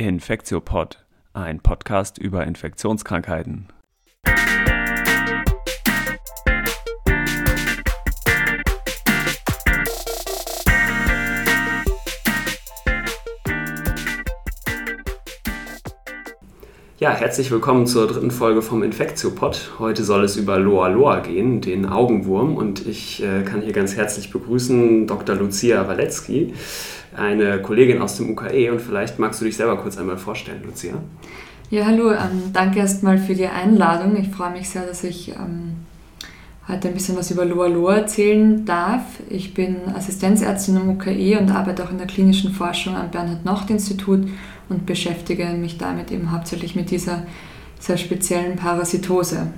Infektiopod, ein Podcast über Infektionskrankheiten. Ja, herzlich willkommen zur dritten Folge vom Infektiopod. Heute soll es über Loa Loa gehen, den Augenwurm. Und ich äh, kann hier ganz herzlich begrüßen Dr. Lucia Walecki, eine Kollegin aus dem UKE. Und vielleicht magst du dich selber kurz einmal vorstellen, Lucia. Ja, hallo. Ähm, danke erstmal für die Einladung. Ich freue mich sehr, dass ich ähm, heute ein bisschen was über Loa Loa erzählen darf. Ich bin Assistenzärztin am UKE und arbeite auch in der klinischen Forschung am Bernhard-Nocht-Institut und beschäftige mich damit eben hauptsächlich mit dieser sehr speziellen Parasitose.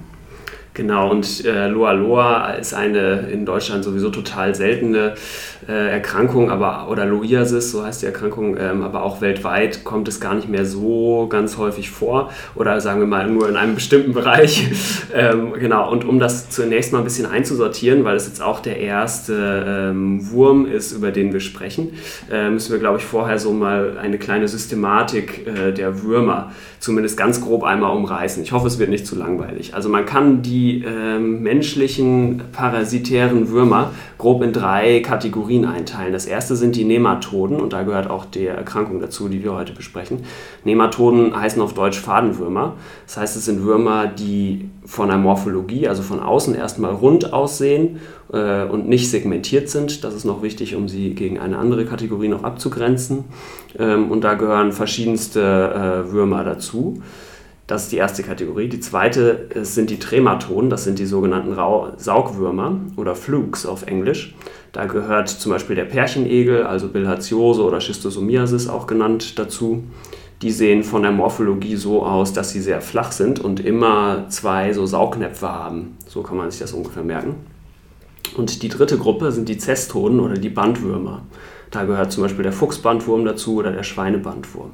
Genau, und äh, Loa Loa ist eine in Deutschland sowieso total seltene äh, Erkrankung, aber oder Loiasis, so heißt die Erkrankung, ähm, aber auch weltweit kommt es gar nicht mehr so ganz häufig vor oder sagen wir mal nur in einem bestimmten Bereich. ähm, genau, und um das zunächst mal ein bisschen einzusortieren, weil es jetzt auch der erste ähm, Wurm ist, über den wir sprechen, äh, müssen wir, glaube ich, vorher so mal eine kleine Systematik äh, der Würmer zumindest ganz grob einmal umreißen. Ich hoffe, es wird nicht zu langweilig. Also man kann die ähm, menschlichen parasitären Würmer grob in drei Kategorien einteilen. Das erste sind die Nematoden und da gehört auch die Erkrankung dazu, die wir heute besprechen. Nematoden heißen auf Deutsch Fadenwürmer. Das heißt, es sind Würmer, die von der Morphologie, also von außen erstmal rund aussehen äh, und nicht segmentiert sind. Das ist noch wichtig, um sie gegen eine andere Kategorie noch abzugrenzen. Ähm, und da gehören verschiedenste äh, Würmer dazu. Das ist die erste Kategorie. Die zweite sind die Trematoden, das sind die sogenannten Rau Saugwürmer oder Flukes auf Englisch. Da gehört zum Beispiel der Pärchenegel, also Bilharziose oder Schistosomiasis auch genannt dazu. Die sehen von der Morphologie so aus, dass sie sehr flach sind und immer zwei so Saugnäpfe haben. So kann man sich das ungefähr merken. Und die dritte Gruppe sind die Zestoden oder die Bandwürmer. Da gehört zum Beispiel der Fuchsbandwurm dazu oder der Schweinebandwurm.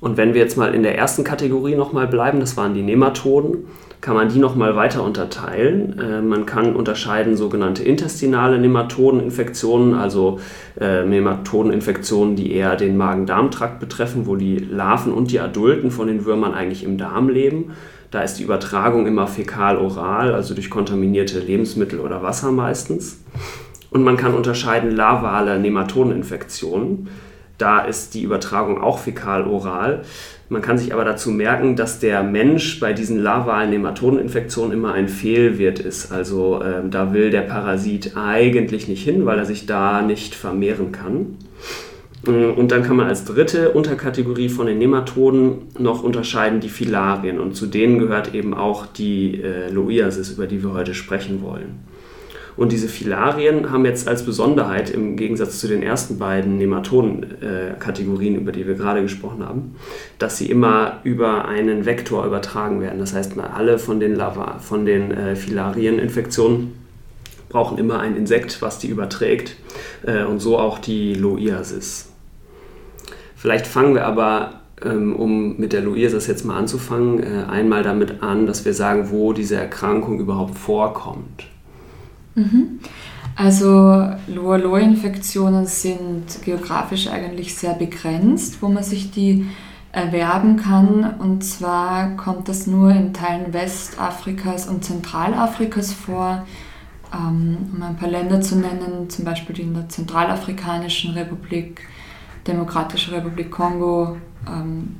Und wenn wir jetzt mal in der ersten Kategorie nochmal bleiben, das waren die Nematoden, kann man die nochmal weiter unterteilen. Äh, man kann unterscheiden sogenannte intestinale Nematodeninfektionen, also äh, Nematodeninfektionen, die eher den Magen-Darm-Trakt betreffen, wo die Larven und die Adulten von den Würmern eigentlich im Darm leben. Da ist die Übertragung immer fäkal-oral, also durch kontaminierte Lebensmittel oder Wasser meistens. Und man kann unterscheiden lavale Nematodeninfektionen. Da ist die Übertragung auch fäkal-oral. Man kann sich aber dazu merken, dass der Mensch bei diesen lavalen Nematodeninfektionen immer ein Fehlwirt ist. Also äh, da will der Parasit eigentlich nicht hin, weil er sich da nicht vermehren kann. Mm, und dann kann man als dritte Unterkategorie von den Nematoden noch unterscheiden die Filarien. Und zu denen gehört eben auch die äh, Loiasis, über die wir heute sprechen wollen. Und diese Filarien haben jetzt als Besonderheit im Gegensatz zu den ersten beiden Nematoden-Kategorien, über die wir gerade gesprochen haben, dass sie immer über einen Vektor übertragen werden. Das heißt, alle von den, Lava, von den äh, Filarieninfektionen brauchen immer ein Insekt, was die überträgt. Äh, und so auch die Loiasis. Vielleicht fangen wir aber ähm, um mit der Loiasis jetzt mal anzufangen, äh, einmal damit an, dass wir sagen, wo diese Erkrankung überhaupt vorkommt. Mhm. Also Loa-Loa-Infektionen sind geografisch eigentlich sehr begrenzt, wo man sich die erwerben kann. Und zwar kommt das nur in Teilen Westafrikas und Zentralafrikas vor. Ähm, um ein paar Länder zu nennen, zum Beispiel in der Zentralafrikanischen Republik, Demokratische Republik Kongo, ähm,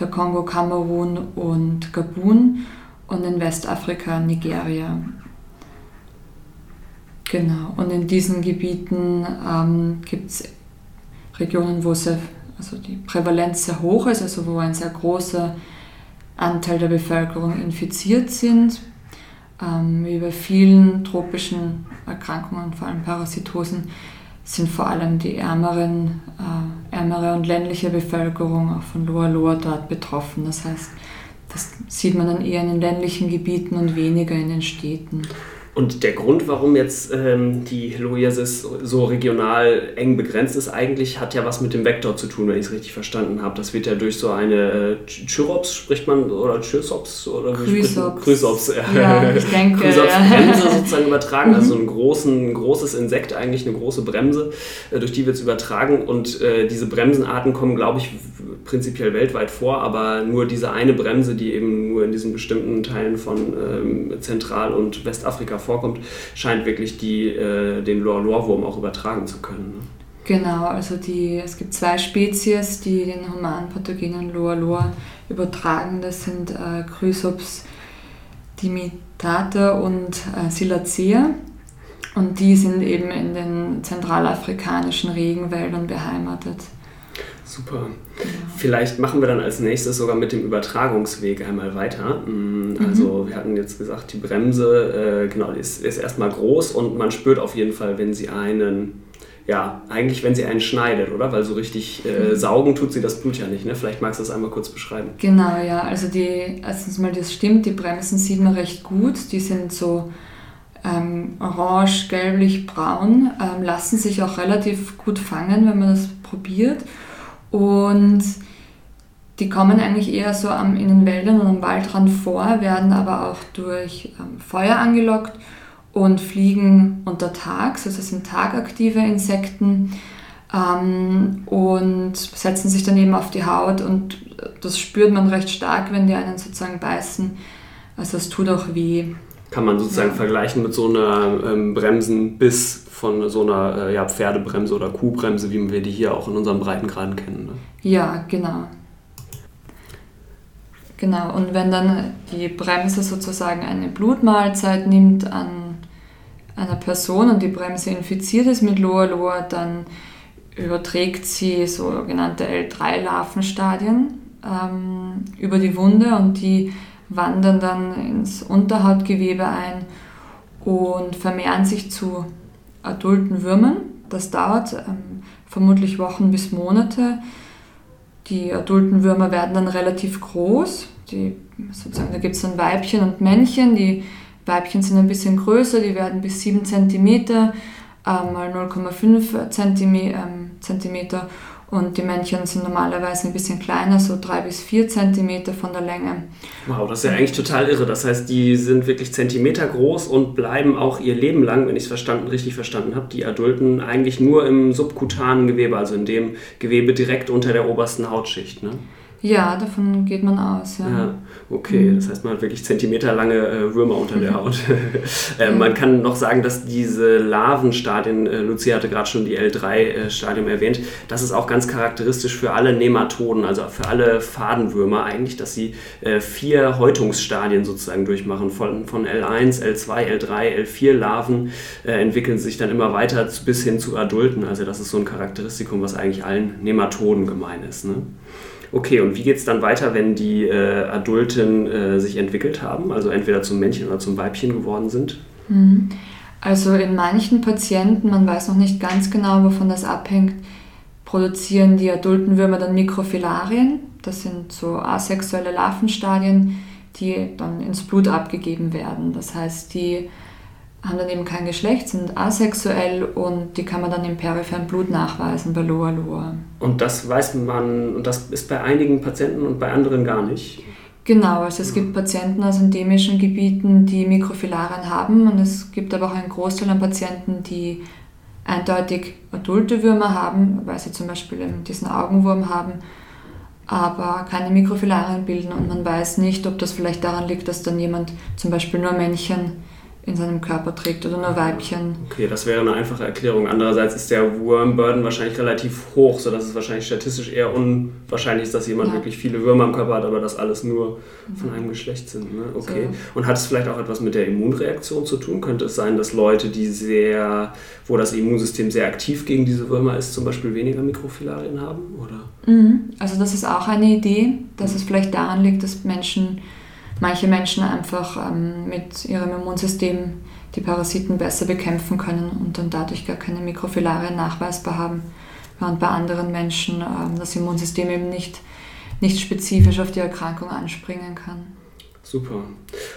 der Kongo, Kamerun und Gabun und in Westafrika Nigeria. Genau, und in diesen Gebieten ähm, gibt es Regionen, wo sehr, also die Prävalenz sehr hoch ist, also wo ein sehr großer Anteil der Bevölkerung infiziert sind. Ähm, wie bei vielen tropischen Erkrankungen, vor allem Parasitosen, sind vor allem die ärmeren, äh, ärmere und ländliche Bevölkerung auch von Loa Loa dort betroffen. Das heißt, das sieht man dann eher in den ländlichen Gebieten und weniger in den Städten. Und der Grund, warum jetzt ähm, die Loiasis so regional eng begrenzt ist, eigentlich hat ja was mit dem Vektor zu tun, wenn ich es richtig verstanden habe. Das wird ja durch so eine äh, Chyrops, spricht man, oder Chysops? Oder Chrysops. Chrysops, ja. ich denke. Chrysops-Bremse sozusagen übertragen, also ein, großen, ein großes Insekt, eigentlich eine große Bremse, äh, durch die wird es übertragen. Und äh, diese Bremsenarten kommen, glaube ich, prinzipiell weltweit vor, aber nur diese eine Bremse, die eben nur in diesen bestimmten Teilen von ähm, Zentral- und Westafrika vorkommt, scheint wirklich die, äh, den Loa-Loa-Wurm auch übertragen zu können. Ne? Genau, also die, es gibt zwei Spezies, die den humanpathogenen Loa-Loa übertragen. Das sind äh, Chrysops dimitata und äh, Silacea. Und die sind eben in den zentralafrikanischen Regenwäldern beheimatet. Super. Vielleicht machen wir dann als nächstes sogar mit dem Übertragungsweg einmal weiter. Mm, also mhm. wir hatten jetzt gesagt, die Bremse, äh, genau, die ist, ist erstmal groß und man spürt auf jeden Fall, wenn sie einen, ja, eigentlich wenn sie einen schneidet, oder? Weil so richtig äh, mhm. saugen tut sie das Blut ja nicht. Ne? Vielleicht magst du das einmal kurz beschreiben. Genau, ja. Also die, erstens mal, das stimmt, die Bremsen sieht man recht gut. Die sind so ähm, orange, gelblich, braun, ähm, lassen sich auch relativ gut fangen, wenn man das probiert. Und die kommen eigentlich eher so am, in den Wäldern und am Waldrand vor, werden aber auch durch ähm, Feuer angelockt und fliegen untertags, also sind tagaktive Insekten ähm, und setzen sich dann eben auf die Haut und das spürt man recht stark, wenn die einen sozusagen beißen. Also es tut auch weh. Kann man sozusagen ja. vergleichen mit so einer ähm, Bremsenbiss von so einer äh, ja, Pferdebremse oder Kuhbremse, wie wir die hier auch in unseren Breitengraden kennen. Ne? Ja, genau. Genau, und wenn dann die Bremse sozusagen eine Blutmahlzeit nimmt an einer Person und die Bremse infiziert ist mit Loa-Loa, dann überträgt sie sogenannte L3-Larvenstadien ähm, über die Wunde und die wandern dann ins Unterhautgewebe ein und vermehren sich zu adulten Würmern. Das dauert ähm, vermutlich Wochen bis Monate. Die adulten Würmer werden dann relativ groß. Die, sozusagen, da gibt es dann Weibchen und Männchen. Die Weibchen sind ein bisschen größer, die werden bis 7 cm äh, mal 0,5 cm und die Männchen sind normalerweise ein bisschen kleiner, so drei bis vier Zentimeter von der Länge. Wow, das ist ja eigentlich total irre. Das heißt, die sind wirklich Zentimeter groß und bleiben auch ihr Leben lang, wenn ich es verstanden, richtig verstanden habe, die Adulten eigentlich nur im subkutanen Gewebe, also in dem Gewebe direkt unter der obersten Hautschicht. Ne? Ja, davon geht man aus. Ja, ja okay. Mhm. Das heißt, man hat wirklich zentimeterlange äh, Würmer unter der Haut. äh, man kann noch sagen, dass diese Larvenstadien, äh, Lucia hatte gerade schon die L3-Stadium äh, erwähnt, das ist auch ganz charakteristisch für alle Nematoden, also für alle Fadenwürmer eigentlich, dass sie äh, vier Häutungsstadien sozusagen durchmachen. Von, von L1, L2, L3, L4 Larven äh, entwickeln sich dann immer weiter bis hin zu Adulten. Also das ist so ein Charakteristikum, was eigentlich allen Nematoden gemein ist. Ne? Okay, und wie geht es dann weiter, wenn die äh, Adulten äh, sich entwickelt haben, also entweder zum Männchen oder zum Weibchen geworden sind? Mhm. Also in manchen Patienten, man weiß noch nicht ganz genau, wovon das abhängt, produzieren die adulten Würmer dann Mikrofilarien. Das sind so asexuelle Larvenstadien, die dann ins Blut abgegeben werden. Das heißt, die haben dann eben kein Geschlecht, sind asexuell und die kann man dann im peripheren Blut nachweisen bei Loa Loa. Und das weiß man, und das ist bei einigen Patienten und bei anderen gar nicht? Genau, also es gibt Patienten aus endemischen Gebieten, die Mikrofilarien haben und es gibt aber auch einen Großteil an Patienten, die eindeutig adulte Würmer haben, weil sie zum Beispiel diesen Augenwurm haben, aber keine Mikrofilarien bilden und man weiß nicht, ob das vielleicht daran liegt, dass dann jemand zum Beispiel nur Männchen in seinem Körper trägt oder nur Weibchen. Okay, das wäre eine einfache Erklärung. Andererseits ist der Worm Burden wahrscheinlich relativ hoch, sodass es wahrscheinlich statistisch eher unwahrscheinlich ist, dass jemand ja. wirklich viele Würmer im Körper hat, aber das alles nur von mhm. einem Geschlecht sind. Ne? Okay. So. Und hat es vielleicht auch etwas mit der Immunreaktion zu tun? Könnte es sein, dass Leute, die sehr, wo das Immunsystem sehr aktiv gegen diese Würmer ist, zum Beispiel weniger Mikrofilarien haben? Oder? Mhm. Also das ist auch eine Idee, dass es vielleicht daran liegt, dass Menschen manche Menschen einfach ähm, mit ihrem Immunsystem die Parasiten besser bekämpfen können und dann dadurch gar keine Mikrofilarien nachweisbar haben, während bei anderen Menschen ähm, das Immunsystem eben nicht, nicht spezifisch auf die Erkrankung anspringen kann. Super.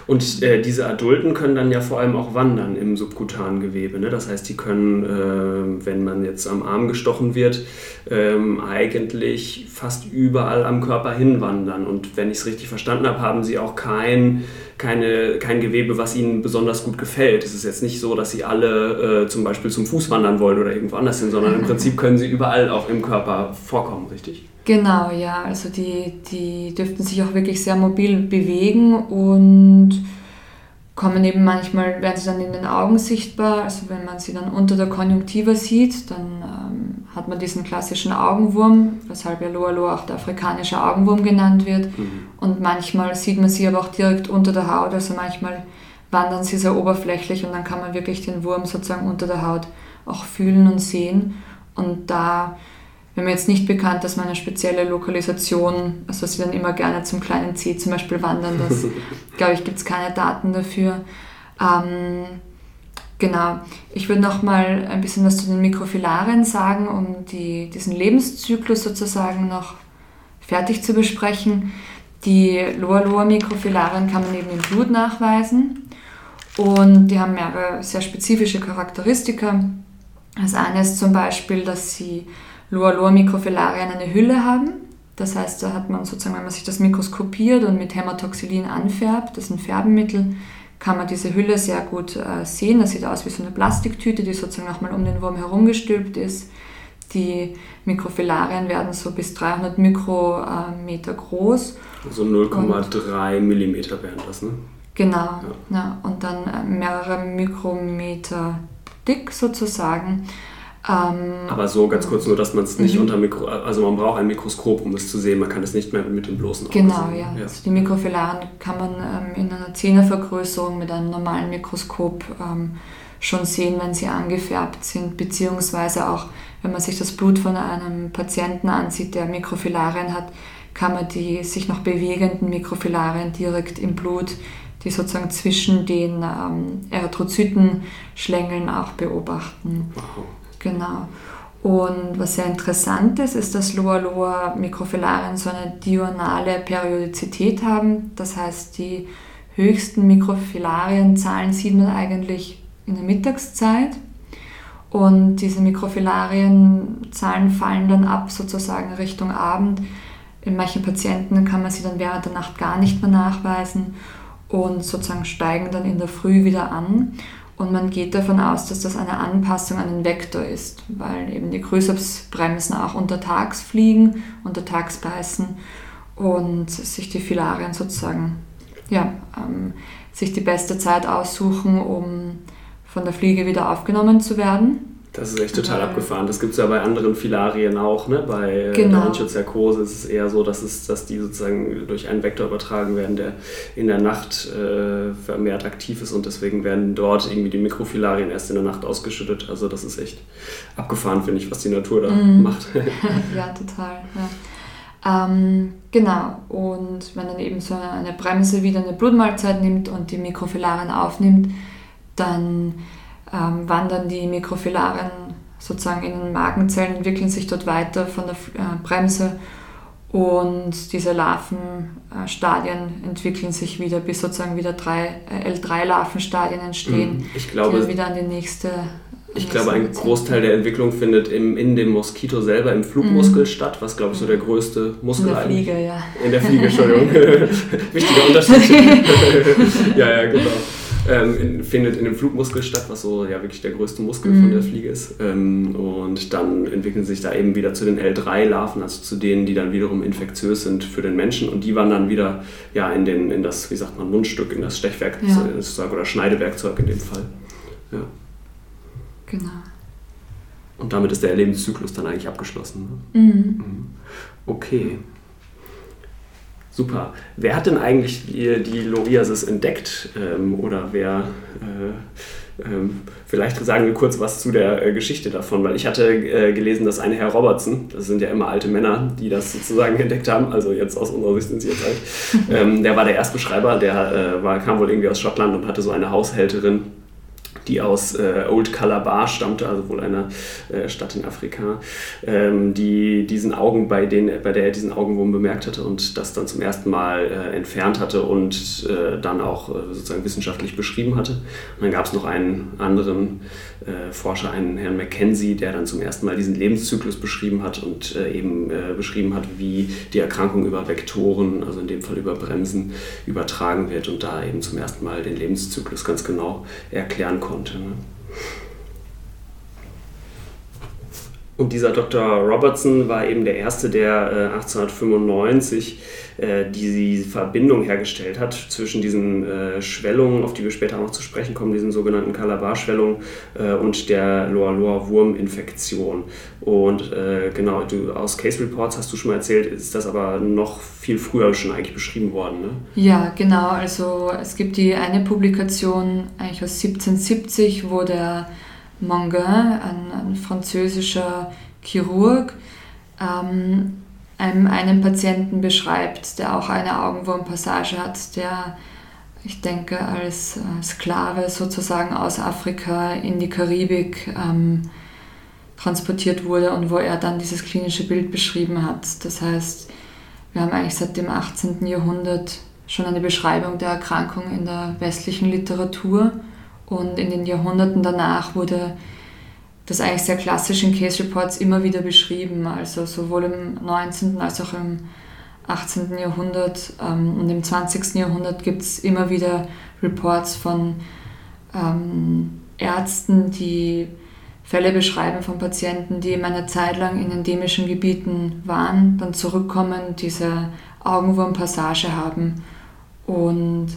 Und äh, diese Adulten können dann ja vor allem auch wandern im subkutanen Gewebe. Ne? Das heißt, die können, äh, wenn man jetzt am Arm gestochen wird, ähm, eigentlich fast überall am Körper hinwandern. Und wenn ich es richtig verstanden habe, haben sie auch kein, keine, kein Gewebe, was ihnen besonders gut gefällt. Es ist jetzt nicht so, dass sie alle äh, zum Beispiel zum Fuß wandern wollen oder irgendwo anders hin, sondern im Prinzip können sie überall auch im Körper vorkommen, richtig? Genau, ja. Also die, die dürften sich auch wirklich sehr mobil bewegen und kommen eben manchmal, werden sie dann in den Augen sichtbar. Also wenn man sie dann unter der Konjunktiva sieht, dann ähm, hat man diesen klassischen Augenwurm, weshalb ja Loa Loa auch der afrikanische Augenwurm genannt wird. Mhm. Und manchmal sieht man sie aber auch direkt unter der Haut. Also manchmal wandern sie sehr oberflächlich und dann kann man wirklich den Wurm sozusagen unter der Haut auch fühlen und sehen. Und da wenn mir jetzt nicht bekannt, dass man eine spezielle Lokalisation, also sie dann immer gerne zum kleinen C zum Beispiel wandern, das glaube ich, gibt es keine Daten dafür. Ähm, genau, ich würde noch mal ein bisschen was zu den Mikrofilarien sagen, um die, diesen Lebenszyklus sozusagen noch fertig zu besprechen. Die Loa-Loa-Mikrofilarien kann man eben im Blut nachweisen und die haben mehrere sehr spezifische Charakteristika. Das eine ist zum Beispiel, dass sie Loa-Loa-Mikrofilarien eine Hülle haben. Das heißt, da hat man sozusagen, wenn man sich das mikroskopiert und mit Hämatoxylin anfärbt, das ist ein Färbenmittel, kann man diese Hülle sehr gut äh, sehen. Das sieht aus wie so eine Plastiktüte, die sozusagen nochmal um den Wurm herumgestülpt ist. Die Mikrofilarien werden so bis 300 Mikrometer groß. Also 0,3 Millimeter wären das, ne? Genau, ja. ja. und dann äh, mehrere Mikrometer dick sozusagen. Ähm, Aber so ganz kurz nur, dass man es nicht mhm. unter Mikro, also man braucht ein Mikroskop, um es zu sehen. Man kann es nicht mehr mit dem bloßen Auge genau, sehen. ja. ja. Also die Mikrofilaren kann man ähm, in einer Zehnervergrößerung mit einem normalen Mikroskop ähm, schon sehen, wenn sie angefärbt sind, beziehungsweise auch, wenn man sich das Blut von einem Patienten ansieht, der Mikrofilarien hat, kann man die sich noch bewegenden Mikrofilarien direkt im Blut, die sozusagen zwischen den ähm, Erythrozytenschlängeln auch beobachten. Wow. Genau. Und was sehr interessant ist, ist, dass Loa-Loa-Mikrofilarien so eine diurnale Periodizität haben. Das heißt, die höchsten Mikrofilarienzahlen sieht man eigentlich in der Mittagszeit. Und diese Mikrofilarienzahlen fallen dann ab, sozusagen Richtung Abend. In manchen Patienten kann man sie dann während der Nacht gar nicht mehr nachweisen und sozusagen steigen dann in der Früh wieder an. Und man geht davon aus, dass das eine Anpassung an den Vektor ist, weil eben die Crusops-Bremsen auch untertags fliegen, untertags beißen und sich die Filarien sozusagen, ja, ähm, sich die beste Zeit aussuchen, um von der Fliege wieder aufgenommen zu werden. Das ist echt total abgefahren. Das gibt es ja bei anderen Filarien auch. Ne? Bei genau. der Angiozerkose ist es eher so, dass, es, dass die sozusagen durch einen Vektor übertragen werden, der in der Nacht äh, vermehrt aktiv ist und deswegen werden dort irgendwie die Mikrofilarien erst in der Nacht ausgeschüttet. Also das ist echt abgefahren, finde ich, was die Natur da mm. macht. ja, total. Ja. Ähm, genau, und wenn dann eben so eine Bremse wieder eine Blutmahlzeit nimmt und die Mikrofilarien aufnimmt, dann ähm, wandern die Mikrofilarien sozusagen in den Magenzellen, entwickeln sich dort weiter von der äh, Bremse und diese Larvenstadien entwickeln sich wieder, bis sozusagen wieder drei äh, L3-Larvenstadien entstehen, mhm. ich glaube, die wieder an die nächste ich glaube, ein Großteil der Entwicklung findet im, in dem Moskito selber im Flugmuskel mhm. statt, was, glaube ich, so der größte Muskel ist. In der Fliege, ja. In der Fliege, Entschuldigung. Wichtiger Unterschied. ja, ja, genau ähm, in, findet in dem Flugmuskel statt, was so ja wirklich der größte Muskel mhm. von der Fliege ist. Ähm, und dann entwickeln sich da eben wieder zu den L3-Larven, also zu denen, die dann wiederum infektiös sind für den Menschen. Und die wandern wieder ja, in, den, in das, wie sagt man, Mundstück, in das Stechwerkzeug ja. oder Schneidewerkzeug in dem Fall. Ja. Genau. Und damit ist der Lebenszyklus dann eigentlich abgeschlossen. Ne? Mhm. mhm. Okay. Super. Wer hat denn eigentlich die, die Loriasis entdeckt? Ähm, oder wer, äh, ähm, vielleicht sagen wir kurz was zu der äh, Geschichte davon, weil ich hatte äh, gelesen, dass eine Herr Robertson, das sind ja immer alte Männer, die das sozusagen entdeckt haben, also jetzt aus unserer Sicht sind sie jetzt alt, ähm, der war der Erstbeschreiber, der äh, war, kam wohl irgendwie aus Schottland und hatte so eine Haushälterin, die aus äh, Old Calabar stammte, also wohl einer äh, Stadt in Afrika, ähm, die diesen Augen bei, denen, bei der er diesen Augenwurm bemerkt hatte und das dann zum ersten Mal äh, entfernt hatte und äh, dann auch äh, sozusagen wissenschaftlich beschrieben hatte. Und dann gab es noch einen anderen äh, Forscher, einen Herrn Mackenzie, der dann zum ersten Mal diesen Lebenszyklus beschrieben hat und eben beschrieben hat, wie die Erkrankung über Vektoren, also in dem Fall über Bremsen, übertragen wird und da eben zum ersten Mal den Lebenszyklus ganz genau erklären konnte konnte. Ne? Und dieser Dr. Robertson war eben der Erste, der äh, 1895 äh, die Verbindung hergestellt hat zwischen diesen äh, Schwellungen, auf die wir später noch zu sprechen kommen, diesen sogenannten Calabar-Schwellungen äh, und der Loa-Loa-Wurm-Infektion. Und äh, genau, du, aus Case Reports hast du schon mal erzählt, ist das aber noch viel früher schon eigentlich beschrieben worden. Ne? Ja, genau. Also es gibt die eine Publikation eigentlich aus 1770, wo der Manguin, ein, ein französischer Chirurg, ähm, einem einen Patienten beschreibt, der auch eine Augenwurmpassage hat, der, ich denke, als Sklave sozusagen aus Afrika in die Karibik ähm, transportiert wurde und wo er dann dieses klinische Bild beschrieben hat. Das heißt, wir haben eigentlich seit dem 18. Jahrhundert schon eine Beschreibung der Erkrankung in der westlichen Literatur und in den Jahrhunderten danach wurde das eigentlich sehr klassisch in Case Reports immer wieder beschrieben, also sowohl im 19. als auch im 18. Jahrhundert ähm, und im 20. Jahrhundert gibt es immer wieder Reports von ähm, Ärzten, die Fälle beschreiben von Patienten, die eben eine Zeit lang in endemischen Gebieten waren, dann zurückkommen, diese Augenwurmpassage haben. Und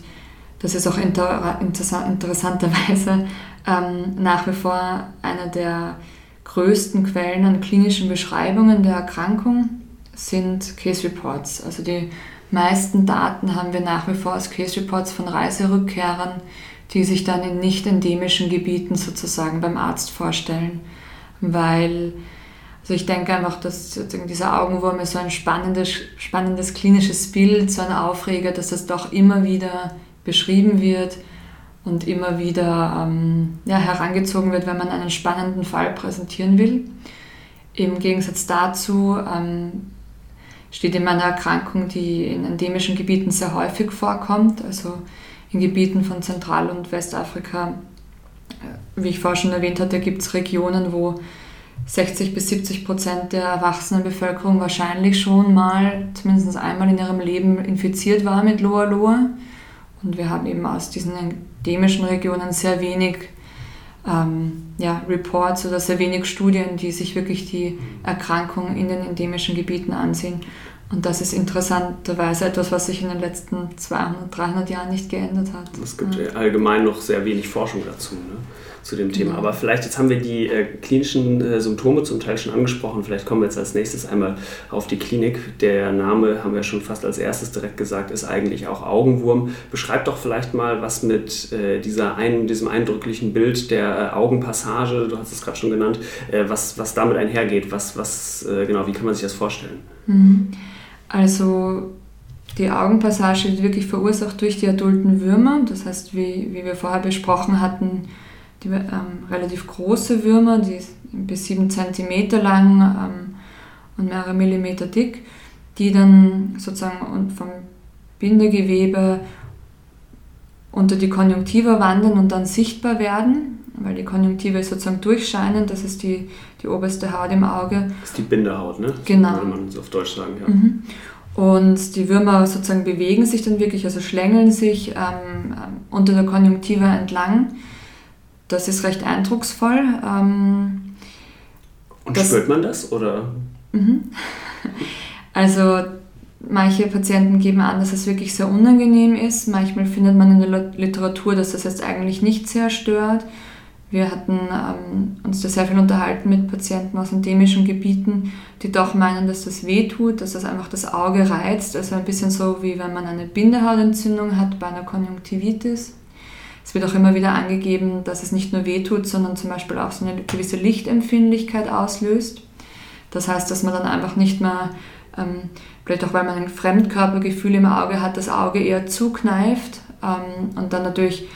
das ist auch inter interessanterweise ähm, nach wie vor eine der größten Quellen an klinischen Beschreibungen der Erkrankung sind Case Reports. Also die meisten Daten haben wir nach wie vor aus Case Reports von Reiserückkehrern, die sich dann in nicht endemischen Gebieten sozusagen beim Arzt vorstellen. Weil, also ich denke einfach, dass dieser Augenwurm ist so ein spannendes, spannendes klinisches Bild, so ein Aufreger, dass das doch immer wieder beschrieben wird und immer wieder ähm, ja, herangezogen wird, wenn man einen spannenden Fall präsentieren will. Im Gegensatz dazu ähm, steht in meiner Erkrankung, die in endemischen Gebieten sehr häufig vorkommt, also in Gebieten von Zentral- und Westafrika. Äh, wie ich vorher schon erwähnt hatte, gibt es Regionen, wo 60 bis 70 Prozent der erwachsenen Bevölkerung wahrscheinlich schon mal, zumindest einmal in ihrem Leben infiziert war mit Loa Loa. Und wir haben eben aus diesen endemischen Regionen sehr wenig ähm, ja, Reports oder sehr wenig Studien, die sich wirklich die Erkrankung in den endemischen Gebieten ansehen. Und das ist interessanterweise etwas, was sich in den letzten 200, 300 Jahren nicht geändert hat. Es gibt ja. allgemein noch sehr wenig Forschung dazu. Ne? Zu dem Thema. Aber vielleicht jetzt haben wir die äh, klinischen äh, Symptome zum Teil schon angesprochen. Vielleicht kommen wir jetzt als nächstes einmal auf die Klinik. Der Name, haben wir schon fast als erstes direkt gesagt, ist eigentlich auch Augenwurm. Beschreib doch vielleicht mal, was mit äh, dieser ein, diesem eindrücklichen Bild der äh, Augenpassage, du hast es gerade schon genannt, äh, was, was damit einhergeht. Was, was, äh, genau, wie kann man sich das vorstellen? Mhm. Also die Augenpassage wird wirklich verursacht durch die adulten Würmer. Das heißt, wie, wie wir vorher besprochen hatten, die ähm, relativ große Würmer, die bis 7 cm lang ähm, und mehrere Millimeter dick, die dann sozusagen vom Bindegewebe unter die Konjunktiva wandern und dann sichtbar werden, weil die Konjunktive ist sozusagen durchscheinend, das ist die, die oberste Haut im Auge. Das ist die Bindehaut, ne? Genau. Würde man auf Deutsch sagen, ja. Mhm. Und die Würmer sozusagen bewegen sich dann wirklich, also schlängeln sich ähm, unter der Konjunktiva entlang das ist recht eindrucksvoll. Ähm, Und das, spürt man das oder? Mhm. Also manche Patienten geben an, dass es wirklich sehr unangenehm ist. Manchmal findet man in der Literatur, dass das jetzt eigentlich nicht sehr stört. Wir hatten ähm, uns da sehr viel unterhalten mit Patienten aus endemischen Gebieten, die doch meinen, dass das weh tut, dass das einfach das Auge reizt. Also ein bisschen so, wie wenn man eine Bindehautentzündung hat bei einer Konjunktivitis. Es wird auch immer wieder angegeben, dass es nicht nur wehtut, sondern zum Beispiel auch so eine gewisse Lichtempfindlichkeit auslöst. Das heißt, dass man dann einfach nicht mehr, ähm, vielleicht auch weil man ein Fremdkörpergefühl im Auge hat, das Auge eher zukneift ähm, und dann natürlich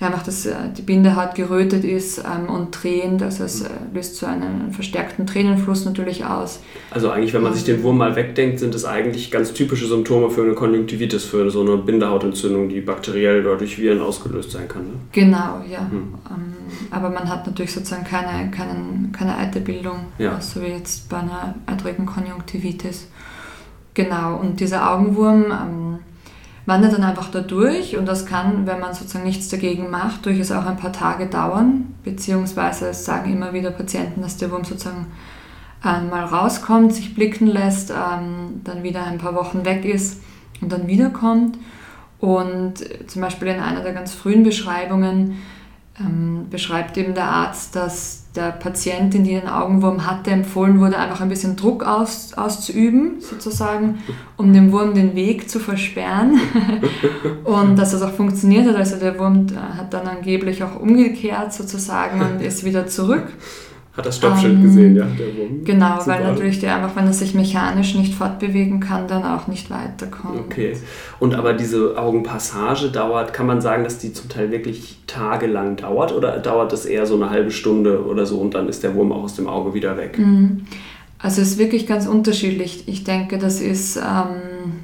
ja, einfach, dass äh, die Bindehaut gerötet ist ähm, und tränt. Also es äh, löst so einen verstärkten Tränenfluss natürlich aus. Also eigentlich, wenn man sich den Wurm mal wegdenkt, sind es eigentlich ganz typische Symptome für eine Konjunktivitis, für so eine Bindehautentzündung, die bakteriell oder durch Viren ausgelöst sein kann. Ne? Genau, ja. Hm. Ähm, aber man hat natürlich sozusagen keine, keinen, keine Eiterbildung, ja. so wie jetzt bei einer eitrigen Konjunktivitis. Genau, und dieser Augenwurm ähm, wandert dann einfach da durch und das kann, wenn man sozusagen nichts dagegen macht, durchaus auch ein paar Tage dauern, beziehungsweise sagen immer wieder Patienten, dass der Wurm sozusagen einmal rauskommt, sich blicken lässt, ähm, dann wieder ein paar Wochen weg ist und dann wiederkommt. Und zum Beispiel in einer der ganz frühen Beschreibungen ähm, beschreibt eben der Arzt, dass der Patientin, die den Augenwurm hatte, empfohlen wurde, einfach ein bisschen Druck aus, auszuüben, sozusagen, um dem Wurm den Weg zu versperren. und dass das auch funktioniert hat. Also der Wurm hat dann angeblich auch umgekehrt sozusagen und ist wieder zurück. Hat das Stoppschild ähm, gesehen, ja, der Wurm. Genau, Super. weil natürlich der einfach, wenn er sich mechanisch nicht fortbewegen kann, dann auch nicht weiterkommt. Okay. Und aber diese Augenpassage dauert, kann man sagen, dass die zum Teil wirklich tagelang dauert oder dauert das eher so eine halbe Stunde oder so und dann ist der Wurm auch aus dem Auge wieder weg? Mhm. Also es ist wirklich ganz unterschiedlich. Ich denke, das ist ähm,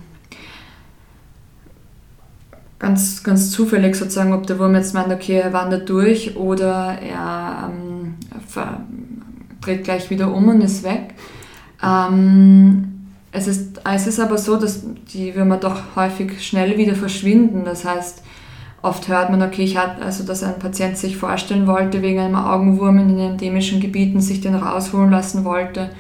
ganz, ganz zufällig sozusagen, ob der Wurm jetzt meint, okay, er wandert durch oder er ähm, dreht gleich wieder um und ist weg. Ähm, es, ist, es ist aber so, dass die Würmer doch häufig schnell wieder verschwinden. Das heißt, oft hört man, okay, ich hatte, also dass ein Patient sich vorstellen wollte, wegen einem Augenwurm in den endemischen Gebieten sich den rausholen lassen wollte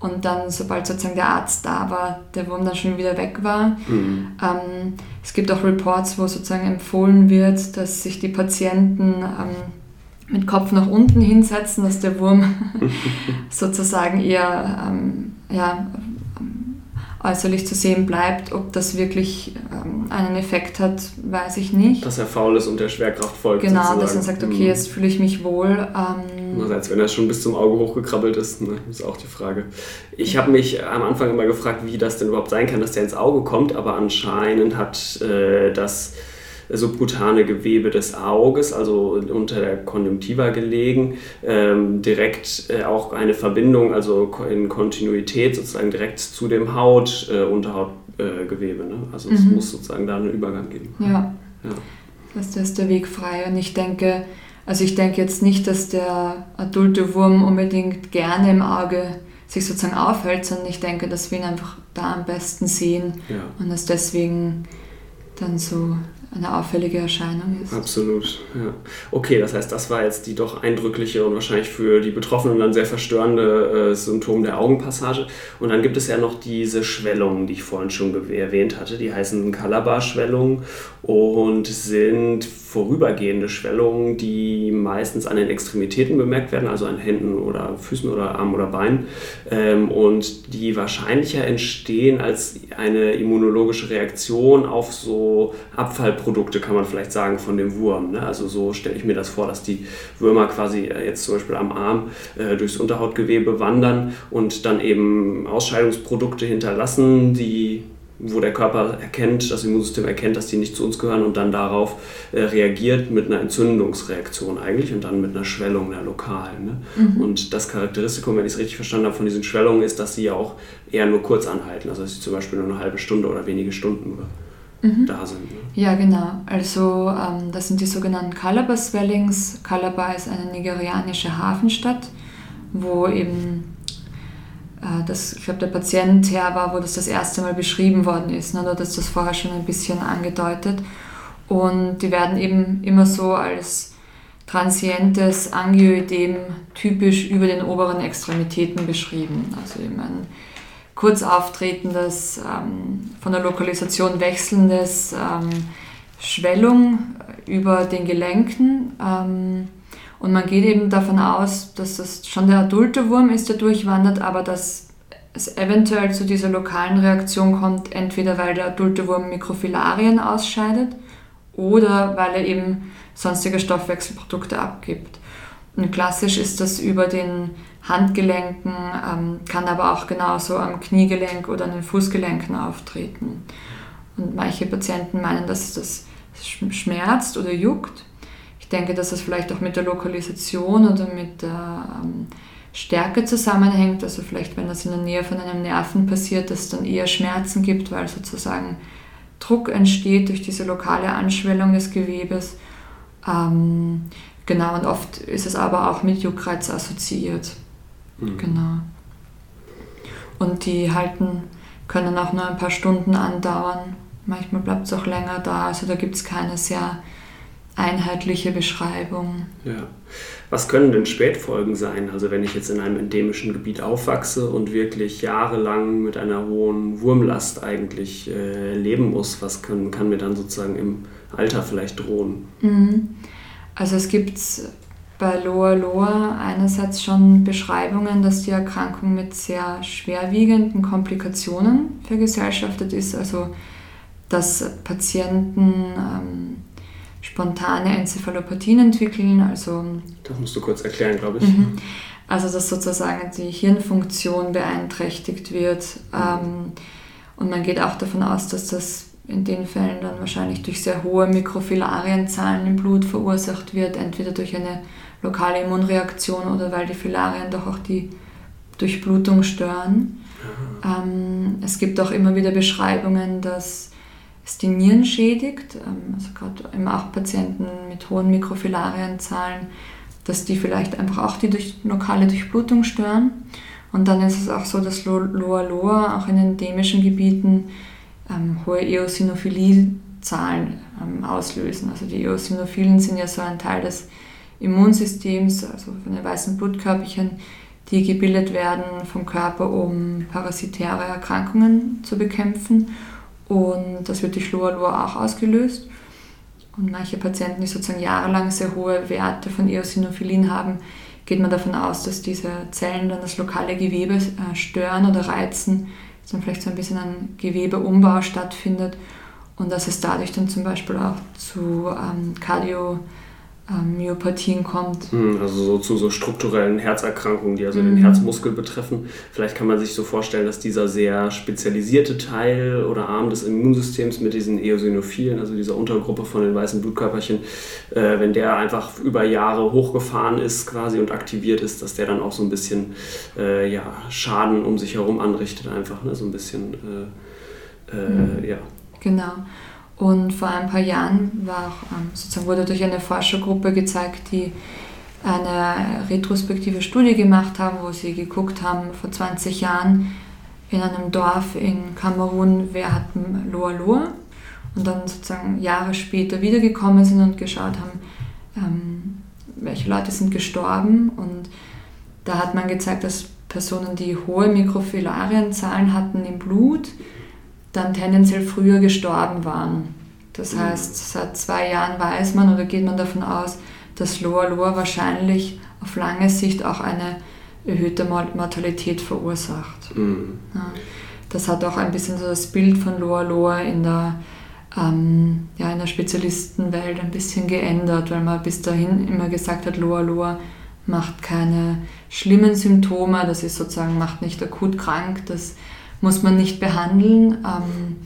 und dann, sobald sozusagen der Arzt da war, der Wurm dann schon wieder weg war. Mhm. Ähm, es gibt auch Reports, wo sozusagen empfohlen wird, dass sich die Patienten ähm, mit Kopf nach unten hinsetzen, dass der Wurm sozusagen eher ähm, ja, äußerlich zu sehen bleibt. Ob das wirklich ähm, einen Effekt hat, weiß ich nicht. Dass er faul ist und der Schwerkraft folgt. Genau, sozusagen. dass er sagt, okay, mhm. jetzt fühle ich mich wohl. Ähm, Andererseits, wenn er schon bis zum Auge hochgekrabbelt ist, ne, ist auch die Frage. Ich habe mich am Anfang immer gefragt, wie das denn überhaupt sein kann, dass der ins Auge kommt, aber anscheinend hat äh, das subkutane Gewebe des Auges, also unter der Konjunktiva gelegen, ähm, direkt äh, auch eine Verbindung, also in Kontinuität sozusagen direkt zu dem Haut, äh, Unterhautgewebe. Äh, ne? Also es mhm. muss sozusagen da einen Übergang geben. Ja. ja. Das ist der Weg frei. Und ich denke, also ich denke jetzt nicht, dass der adulte Wurm unbedingt gerne im Auge sich sozusagen aufhält, sondern ich denke, dass wir ihn einfach da am besten sehen ja. und dass deswegen dann so eine auffällige Erscheinung ist. Absolut, ja. Okay, das heißt, das war jetzt die doch eindrückliche und wahrscheinlich für die Betroffenen dann sehr verstörende äh, Symptom der Augenpassage. Und dann gibt es ja noch diese Schwellungen, die ich vorhin schon erwähnt hatte. Die heißen Calabar-Schwellungen und sind vorübergehende Schwellungen, die meistens an den Extremitäten bemerkt werden, also an Händen oder Füßen oder Armen oder Beinen ähm, und die wahrscheinlicher entstehen als eine immunologische Reaktion auf so Abfallprodukte, kann man vielleicht sagen, von dem Wurm. Ne? Also so stelle ich mir das vor, dass die Würmer quasi äh, jetzt zum Beispiel am Arm äh, durchs Unterhautgewebe wandern und dann eben Ausscheidungsprodukte hinterlassen, die wo der Körper erkennt, das Immunsystem erkennt, dass die nicht zu uns gehören und dann darauf äh, reagiert mit einer Entzündungsreaktion eigentlich und dann mit einer Schwellung, einer lokalen. Ne? Mhm. Und das Charakteristikum, wenn ich es richtig verstanden habe, von diesen Schwellungen ist, dass sie ja auch eher nur kurz anhalten, also dass sie zum Beispiel nur eine halbe Stunde oder wenige Stunden mhm. da sind. Ne? Ja, genau. Also ähm, das sind die sogenannten Calabar Swellings. Calabar ist eine nigerianische Hafenstadt, wo eben äh, dass, ich glaube, der Patient her war, wo das das erste Mal beschrieben worden ist. Ne? Oder ist das vorher schon ein bisschen angedeutet. Und die werden eben immer so als transientes Angioidem typisch über den oberen Extremitäten beschrieben. Also eben ein kurz auftretendes, ähm, von der Lokalisation wechselndes ähm, Schwellung über den Gelenken. Ähm, und man geht eben davon aus, dass das schon der adulte Wurm ist, der durchwandert, aber dass es eventuell zu dieser lokalen Reaktion kommt, entweder weil der adulte Wurm Mikrofilarien ausscheidet oder weil er eben sonstige Stoffwechselprodukte abgibt. Und klassisch ist das über den Handgelenken, ähm, kann aber auch genauso am Kniegelenk oder an den Fußgelenken auftreten. Und manche Patienten meinen, dass das schmerzt oder juckt Ich denke, dass das vielleicht auch mit der Lokalisation oder mit der ähm, Stärke zusammenhängt. Also vielleicht, wenn das in der Nähe von einem Nerven passiert, dass es dann eher Schmerzen gibt, weil sozusagen Druck entsteht durch diese lokale Anschwellung des Gewebes. Ähm, genau, und oft ist es aber auch mit Juckreiz assoziiert. Mhm. Genau. Und die halten, können auch nur ein paar Stunden andauern. Manchmal bleibt es auch länger da. Also da gibt es keine sehr einheitliche Beschreibung. Ja. Was können denn Spätfolgen sein? Also wenn ich jetzt in einem endemischen Gebiet aufwachse und wirklich jahrelang mit einer hohen Wurmlast eigentlich äh, leben muss, was kann, kann mir dann sozusagen im Alter vielleicht drohen? Mhm. Also es gibt bei Loa Loa einerseits schon Beschreibungen, dass die Erkrankung mit sehr schwerwiegenden Komplikationen vergesellschaftet ist, also dass Patienten ähm, spontane Enzephalopathien entwickeln. Also, das musst du kurz erklären, glaube ich. Mhm. Also dass sozusagen die Hirnfunktion beeinträchtigt wird. Ähm, und man geht auch davon aus, dass das in den Fällen dann wahrscheinlich durch sehr hohe Mikrofilarienzahlen im Blut verursacht wird, entweder durch eine lokale Immunreaktion oder weil die Filarien doch auch die Durchblutung stören. Ähm, es gibt auch immer wieder Beschreibungen, dass es die Nieren schädigt, ähm, also gerade eben auch Patienten mit hohen Mikrofilarienzahlen, dass die vielleicht einfach auch die durch, lokale Durchblutung stören. Und dann ist es auch so, dass Loa Loa auch in endemischen Gebieten ähm, hohe Eosinophilie-Zahlen ähm, auslösen. Also die Eosinophilen sind ja so ein Teil des Immunsystems, also von den weißen Blutkörperchen, die gebildet werden vom Körper, um parasitäre Erkrankungen zu bekämpfen. Und das wird durch Loa-Loa auch ausgelöst. Und manche Patienten, die sozusagen jahrelang sehr hohe Werte von Eosinophilin haben, geht man davon aus, dass diese Zellen dann das lokale Gewebe äh, stören oder reizen, dass dann vielleicht so ein bisschen ein Gewebeumbau stattfindet und dass es dadurch dann zum Beispiel auch zu ähm, Cardio- ähm, Myopathien kommt. Hm, also so zu so strukturellen Herzerkrankungen, die also mhm. den Herzmuskel betreffen. Vielleicht kann man sich so vorstellen, dass dieser sehr spezialisierte Teil oder Arm des Immunsystems mit diesen Eosinophilen, also dieser Untergruppe von den weißen Blutkörperchen, äh, wenn der einfach über Jahre hochgefahren ist quasi und aktiviert ist, dass der dann auch so ein bisschen äh, ja, Schaden um sich herum anrichtet, einfach ne? so ein bisschen, äh, äh mhm. ja. Genau. Und vor ein paar Jahren war auch, ähm, sozusagen wurde durch eine Forschergruppe gezeigt, die eine retrospektive Studie gemacht haben, wo sie geguckt haben, vor 20 Jahren in einem Dorf in Kamerun, wer hat Loa Loa? Und dann sozusagen Jahre später wiedergekommen sind und geschaut haben, ähm, welche Leute sind gestorben. Und da hat man gezeigt, dass Personen, die hohe Mikrofilarienzahlen hatten im Blut, dann tendenziell früher gestorben waren. Das mhm. heißt, seit zwei Jahren weiß man oder geht man davon aus, dass Loa Loa wahrscheinlich auf lange Sicht auch eine erhöhte Mortalität verursacht. Mhm. Ja, das hat auch ein bisschen so das Bild von Loa Loa in der, ähm, ja, in der Spezialistenwelt ein bisschen geändert, weil man bis dahin immer gesagt hat, Loa Loa macht keine schlimmen Symptome, das ist sozusagen, macht nicht akut krank, das muss man nicht behandeln. Ähm,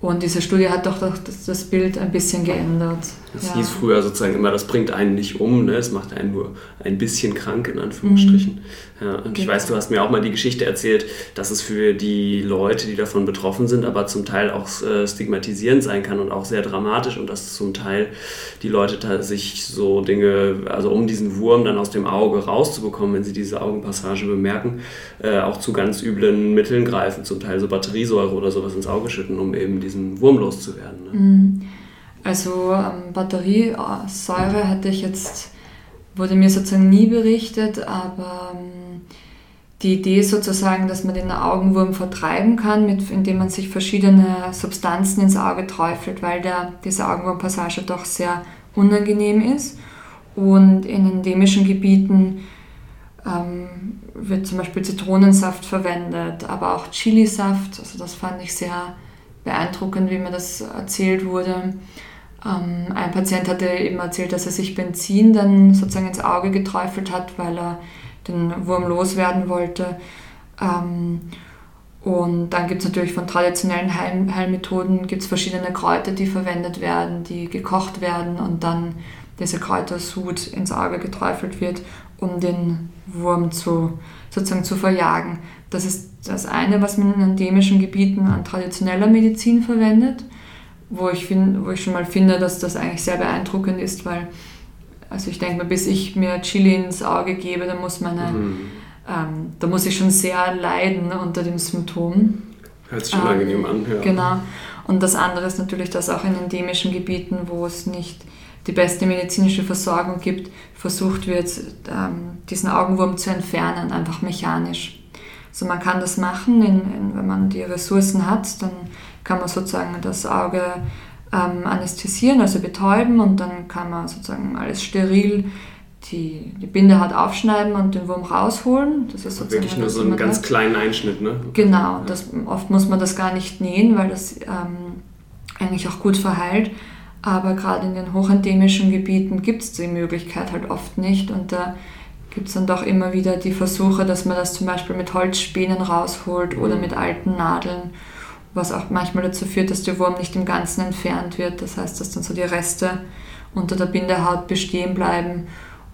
und diese Studie hat doch das, das Bild ein bisschen geändert. Das ja. hieß früher sozusagen immer, das bringt einen nicht um, ne? es macht einen nur ein bisschen krank, in Anführungsstrichen. Mhm. Ja, und genau. ich weiß, du hast mir auch mal die Geschichte erzählt, dass es für die Leute, die davon betroffen sind, aber zum Teil auch äh, stigmatisierend sein kann und auch sehr dramatisch und dass zum Teil die Leute sich so Dinge, also um diesen Wurm dann aus dem Auge rauszubekommen, wenn sie diese Augenpassage bemerken, äh, auch zu ganz üblen Mitteln greifen, zum Teil so Batteriesäure oder sowas ins Auge schütten, um eben diesen Wurm loszuwerden. Ne? Mhm. Also ähm, Batteriesäure hatte ich jetzt, wurde mir sozusagen nie berichtet, aber ähm, die Idee sozusagen, dass man den Augenwurm vertreiben kann, mit, indem man sich verschiedene Substanzen ins Auge träufelt, weil der, diese Augenwurmpassage doch sehr unangenehm ist. Und in endemischen Gebieten ähm, wird zum Beispiel Zitronensaft verwendet, aber auch Chilisaft. Also das fand ich sehr beeindruckend, wie mir das erzählt wurde. Ähm, ein Patient hatte eben erzählt, dass er sich Benzin dann sozusagen ins Auge geträufelt hat, weil er den Wurm loswerden wollte. Ähm, und dann gibt es natürlich von traditionellen Heil Heilmethoden gibt's verschiedene Kräuter, die verwendet werden, die gekocht werden und dann diese Kräutersud ins Auge geträufelt wird, um den Wurm zu, sozusagen zu verjagen. Das ist das eine, was man in endemischen Gebieten an traditioneller Medizin verwendet, wo ich, find, wo ich schon mal finde, dass das eigentlich sehr beeindruckend ist, weil also ich denke mal, bis ich mir Chili ins Auge gebe, dann muss meine, mhm. ähm, da muss ich schon sehr leiden unter dem Symptom. Hört sich unangenehm ähm, an, ja. Genau. Und das andere ist natürlich, dass auch in endemischen Gebieten, wo es nicht die beste medizinische Versorgung gibt, versucht wird, ähm, diesen Augenwurm zu entfernen, einfach mechanisch. Also man kann das machen, in, in, wenn man die Ressourcen hat, dann kann man sozusagen das Auge ähm, anästhesieren, also betäuben und dann kann man sozusagen alles steril die, die Bindehaut aufschneiden und den Wurm rausholen. Das ist sozusagen wirklich nur so einen ganz hat. kleinen Einschnitt, ne? Genau, das, oft muss man das gar nicht nähen, weil das ähm, eigentlich auch gut verheilt. Aber gerade in den hochendemischen Gebieten gibt es die Möglichkeit halt oft nicht und da gibt es dann doch immer wieder die Versuche, dass man das zum Beispiel mit Holzspänen rausholt oder mhm. mit alten Nadeln was auch manchmal dazu führt, dass der Wurm nicht im Ganzen entfernt wird. Das heißt, dass dann so die Reste unter der Bindehaut bestehen bleiben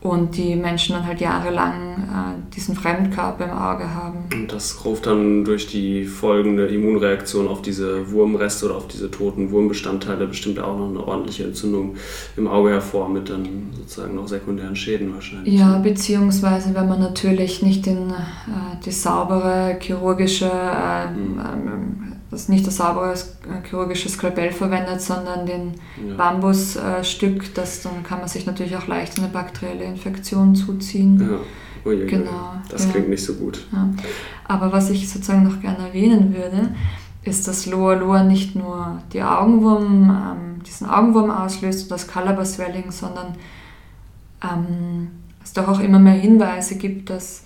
und die Menschen dann halt jahrelang äh, diesen Fremdkörper im Auge haben. Und das ruft dann durch die folgende Immunreaktion auf diese Wurmreste oder auf diese toten Wurmbestandteile bestimmt auch noch eine ordentliche Entzündung im Auge hervor mit dann sozusagen noch sekundären Schäden wahrscheinlich. Ja, beziehungsweise wenn man natürlich nicht den, äh, die saubere chirurgische äh, mhm. Das nicht das saubere äh, chirurgische Skalpell verwendet, sondern den ja. Bambusstück, das dann kann man sich natürlich auch leicht eine bakterielle Infektion zuziehen. Ja. Ui, genau. Das ja. klingt nicht so gut. Ja. Aber was ich sozusagen noch gerne erwähnen würde, ist, dass Loa Loa nicht nur die Augenwurm, ähm, diesen Augenwurm auslöst und das Calabar Swelling, sondern ähm, es doch auch immer mehr Hinweise gibt, dass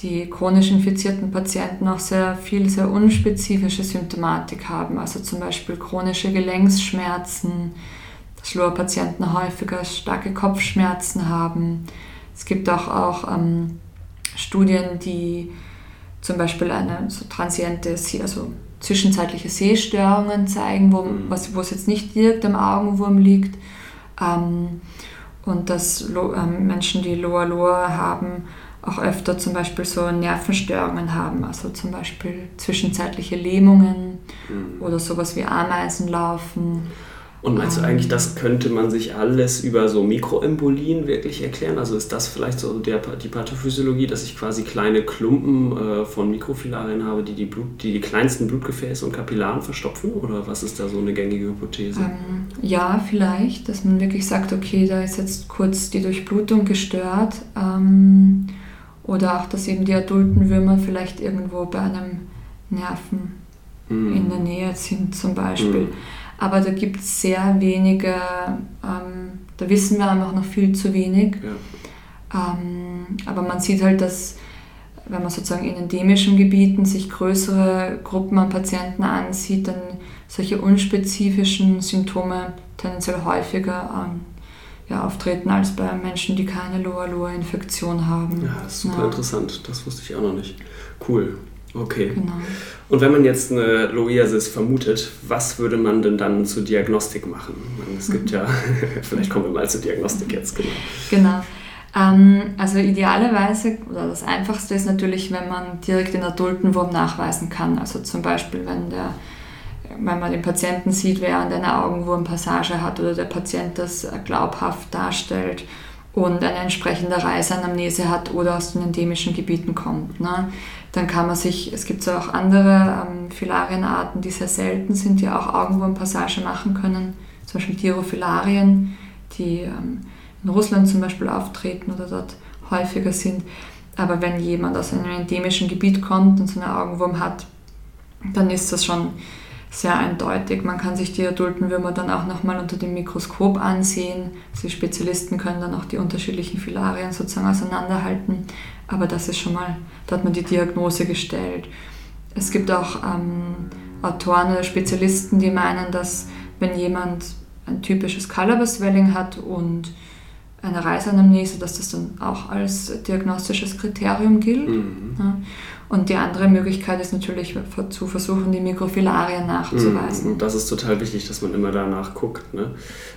die chronisch infizierten Patienten auch sehr viel, sehr unspezifische Symptomatik haben, also zum Beispiel chronische Gelenksschmerzen, dass Lohr-Patienten häufiger starke Kopfschmerzen haben. Es gibt auch, auch ähm, Studien, die zum Beispiel eine so transiente, also zwischenzeitliche Sehstörungen zeigen, wo, mhm. was, wo es jetzt nicht direkt am Augenwurm liegt. Ähm, und dass ähm, Menschen, die Loa Loa haben, auch öfter zum Beispiel so Nervenstörungen haben, also zum Beispiel zwischenzeitliche Lähmungen mhm. oder sowas wie Ameisenlaufen. Und meinst du eigentlich, das könnte man sich alles über so Mikroembolien wirklich erklären? Also ist das vielleicht so der, die Pathophysiologie, dass ich quasi kleine Klumpen äh, von Mikrofilarien habe, die die, Blut, die die kleinsten Blutgefäße und Kapillaren verstopfen? Oder was ist da so eine gängige Hypothese? Ähm, ja, vielleicht, dass man wirklich sagt, okay, da ist jetzt kurz die Durchblutung gestört. Ähm, oder auch, dass eben die adulten Würmer vielleicht irgendwo bei einem Nerven mhm. in der Nähe sind zum Beispiel. Mhm. Aber da gibt es sehr wenige, ähm, da wissen wir einfach noch viel zu wenig. Ja. Ähm, aber man sieht halt, dass wenn man sozusagen in endemischen Gebieten sich größere Gruppen an Patienten ansieht, dann solche unspezifischen Symptome tendenziell häufiger ähm, ja, auftreten als bei Menschen, die keine Loa-Loa-Infektion haben. Ja, das ist super ja. interessant. Das wusste ich auch noch nicht. Cool. Okay. Genau. Und wenn man jetzt eine Loiasis vermutet, was würde man denn dann zur Diagnostik machen? Es gibt ja, vielleicht kommen wir mal zur Diagnostik jetzt, genau. Genau. Ähm, also idealerweise, oder das Einfachste ist natürlich, wenn man direkt den adulten Wurm nachweisen kann. Also zum Beispiel, wenn der wenn man den Patienten sieht, während eine Augenwurmpassage hat oder der Patient das glaubhaft darstellt und eine entsprechende Reiseanamnese hat oder aus den endemischen Gebieten kommt. Ne? Dann kann man sich, es gibt auch andere ähm, Filarienarten, die sehr selten sind, die auch Augenwurmpassage machen können, zum Beispiel Tirofilarien, die ähm, in Russland zum Beispiel auftreten oder dort häufiger sind. Aber wenn jemand aus einem endemischen Gebiet kommt und so einen Augenwurm hat, dann ist das schon sehr eindeutig. Man kann sich die adulten Würmer dann auch nochmal unter dem Mikroskop ansehen. Die Spezialisten können dann auch die unterschiedlichen Filarien sozusagen auseinanderhalten. Aber das ist schon mal, da hat man die Diagnose gestellt. Es gibt auch ähm, Autoren oder Spezialisten, die meinen, dass wenn jemand ein typisches Calabar Swelling hat und eine Reisanamnese, dass das dann auch als diagnostisches Kriterium gilt. Mhm. Ja. Und die andere Möglichkeit ist natürlich zu versuchen, die Mikrofilarien nachzuweisen. Mm, das ist total wichtig, dass man immer danach guckt. Ne?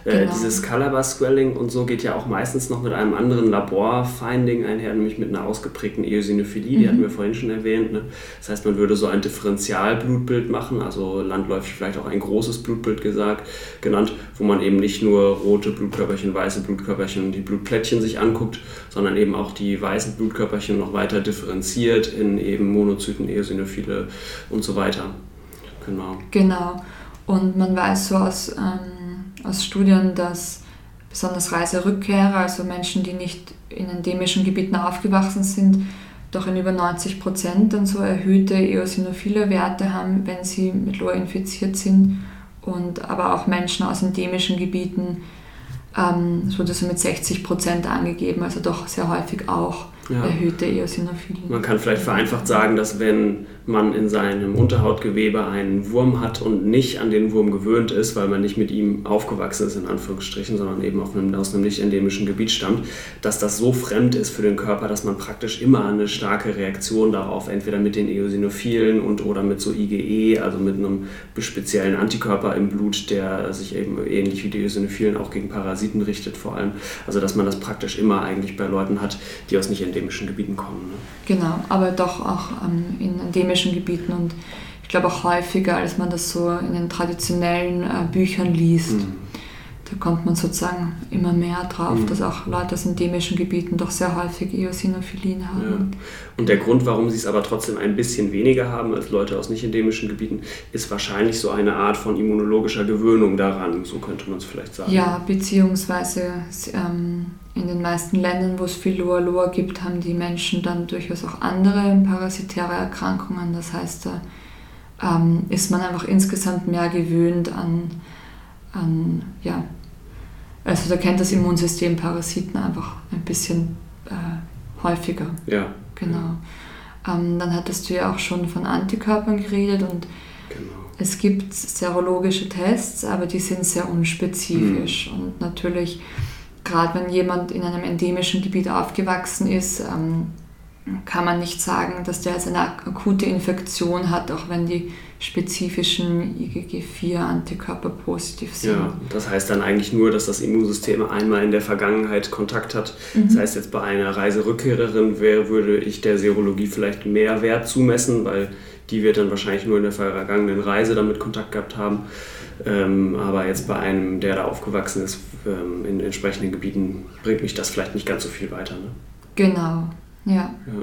Äh, genau. Äh, dieses Calabar-Swelling und so geht ja auch meistens noch mit einem anderen Labor-Finding einher, nämlich mit einer ausgeprägten Eosinophilie, mhm. die hatten wir vorhin schon erwähnt. Ne? Das heißt, man würde so ein Differentialblutbild machen, also landläufig vielleicht auch ein großes Blutbild gesagt, genannt, wo man eben nicht nur rote Blutkörperchen, weiße Blutkörperchen und die Blutplättchen sich anguckt, sondern eben auch die weißen Blutkörperchen noch weiter differenziert in eben Monozyten, Eosinophile und so weiter. Genau. Genau. Und man weiß so aus, ähm, aus Studien, dass besonders Reiserückkehrer, also Menschen, die nicht in endemischen Gebieten aufgewachsen sind, doch in über 90 Prozent dann so erhöhte eosinophile Werte haben, wenn sie mit Lohr infiziert sind. Und aber auch Menschen aus endemischen Gebieten ähm, so mit 60 Prozent angegeben, also doch sehr häufig auch. Erhöhte Eosinophilie. Man kann vielleicht vereinfacht sagen, dass wenn man in seinem Unterhautgewebe einen Wurm hat und nicht an den Wurm gewöhnt ist, weil man nicht mit ihm aufgewachsen ist, in Anführungsstrichen, sondern eben einem, aus einem nicht endemischen Gebiet stammt, dass das so fremd ist für den Körper, dass man praktisch immer eine starke Reaktion darauf, entweder mit den Eosinophilen und oder mit so IgE, also mit einem speziellen Antikörper im Blut, der sich eben ähnlich wie die Eosinophilen auch gegen Parasiten richtet vor allem. Also dass man das praktisch immer eigentlich bei Leuten hat, die aus nicht endemischen Gebieten kommen. Ne? Genau, aber doch auch ähm, in endemischen Gebieten und ich glaube auch häufiger, als man das so in den traditionellen äh, Büchern liest. Mhm. Da kommt man sozusagen immer mehr drauf, mhm. dass auch Leute aus endemischen Gebieten doch sehr häufig Eosinophilien haben. Ja. Und der Grund, warum sie es aber trotzdem ein bisschen weniger haben als Leute aus nicht endemischen Gebieten, ist wahrscheinlich so eine Art von immunologischer Gewöhnung daran, so könnte man es vielleicht sagen. Ja, beziehungsweise ähm, in den meisten Ländern, wo es viel Loa-Loa gibt, haben die Menschen dann durchaus auch andere parasitäre Erkrankungen. Das heißt, da ähm, ist man einfach insgesamt mehr gewöhnt an an, ja, also da kennt das Immunsystem Parasiten einfach ein bisschen äh, häufiger. Ja. Genau. Ähm, dann hattest du ja auch schon von Antikörpern geredet und genau. es gibt serologische Tests, aber die sind sehr unspezifisch. Mhm. Und natürlich, gerade wenn jemand in einem endemischen Gebiet aufgewachsen ist, ähm, kann man nicht sagen, dass der jetzt eine akute Infektion hat, auch wenn die spezifischen IgG4-Antikörper positiv sind. Ja, das heißt dann eigentlich nur, dass das Immunsystem einmal in der Vergangenheit Kontakt hat. Mhm. Das heißt jetzt bei einer Reiserückkehrerin wäre, würde ich der Serologie vielleicht mehr Wert zumessen, weil die wird dann wahrscheinlich nur in der vergangenen Reise damit Kontakt gehabt haben. Ähm, aber jetzt bei einem, der da aufgewachsen ist, ähm, in entsprechenden Gebieten, bringt mich das vielleicht nicht ganz so viel weiter. Ne? Genau, ja. ja.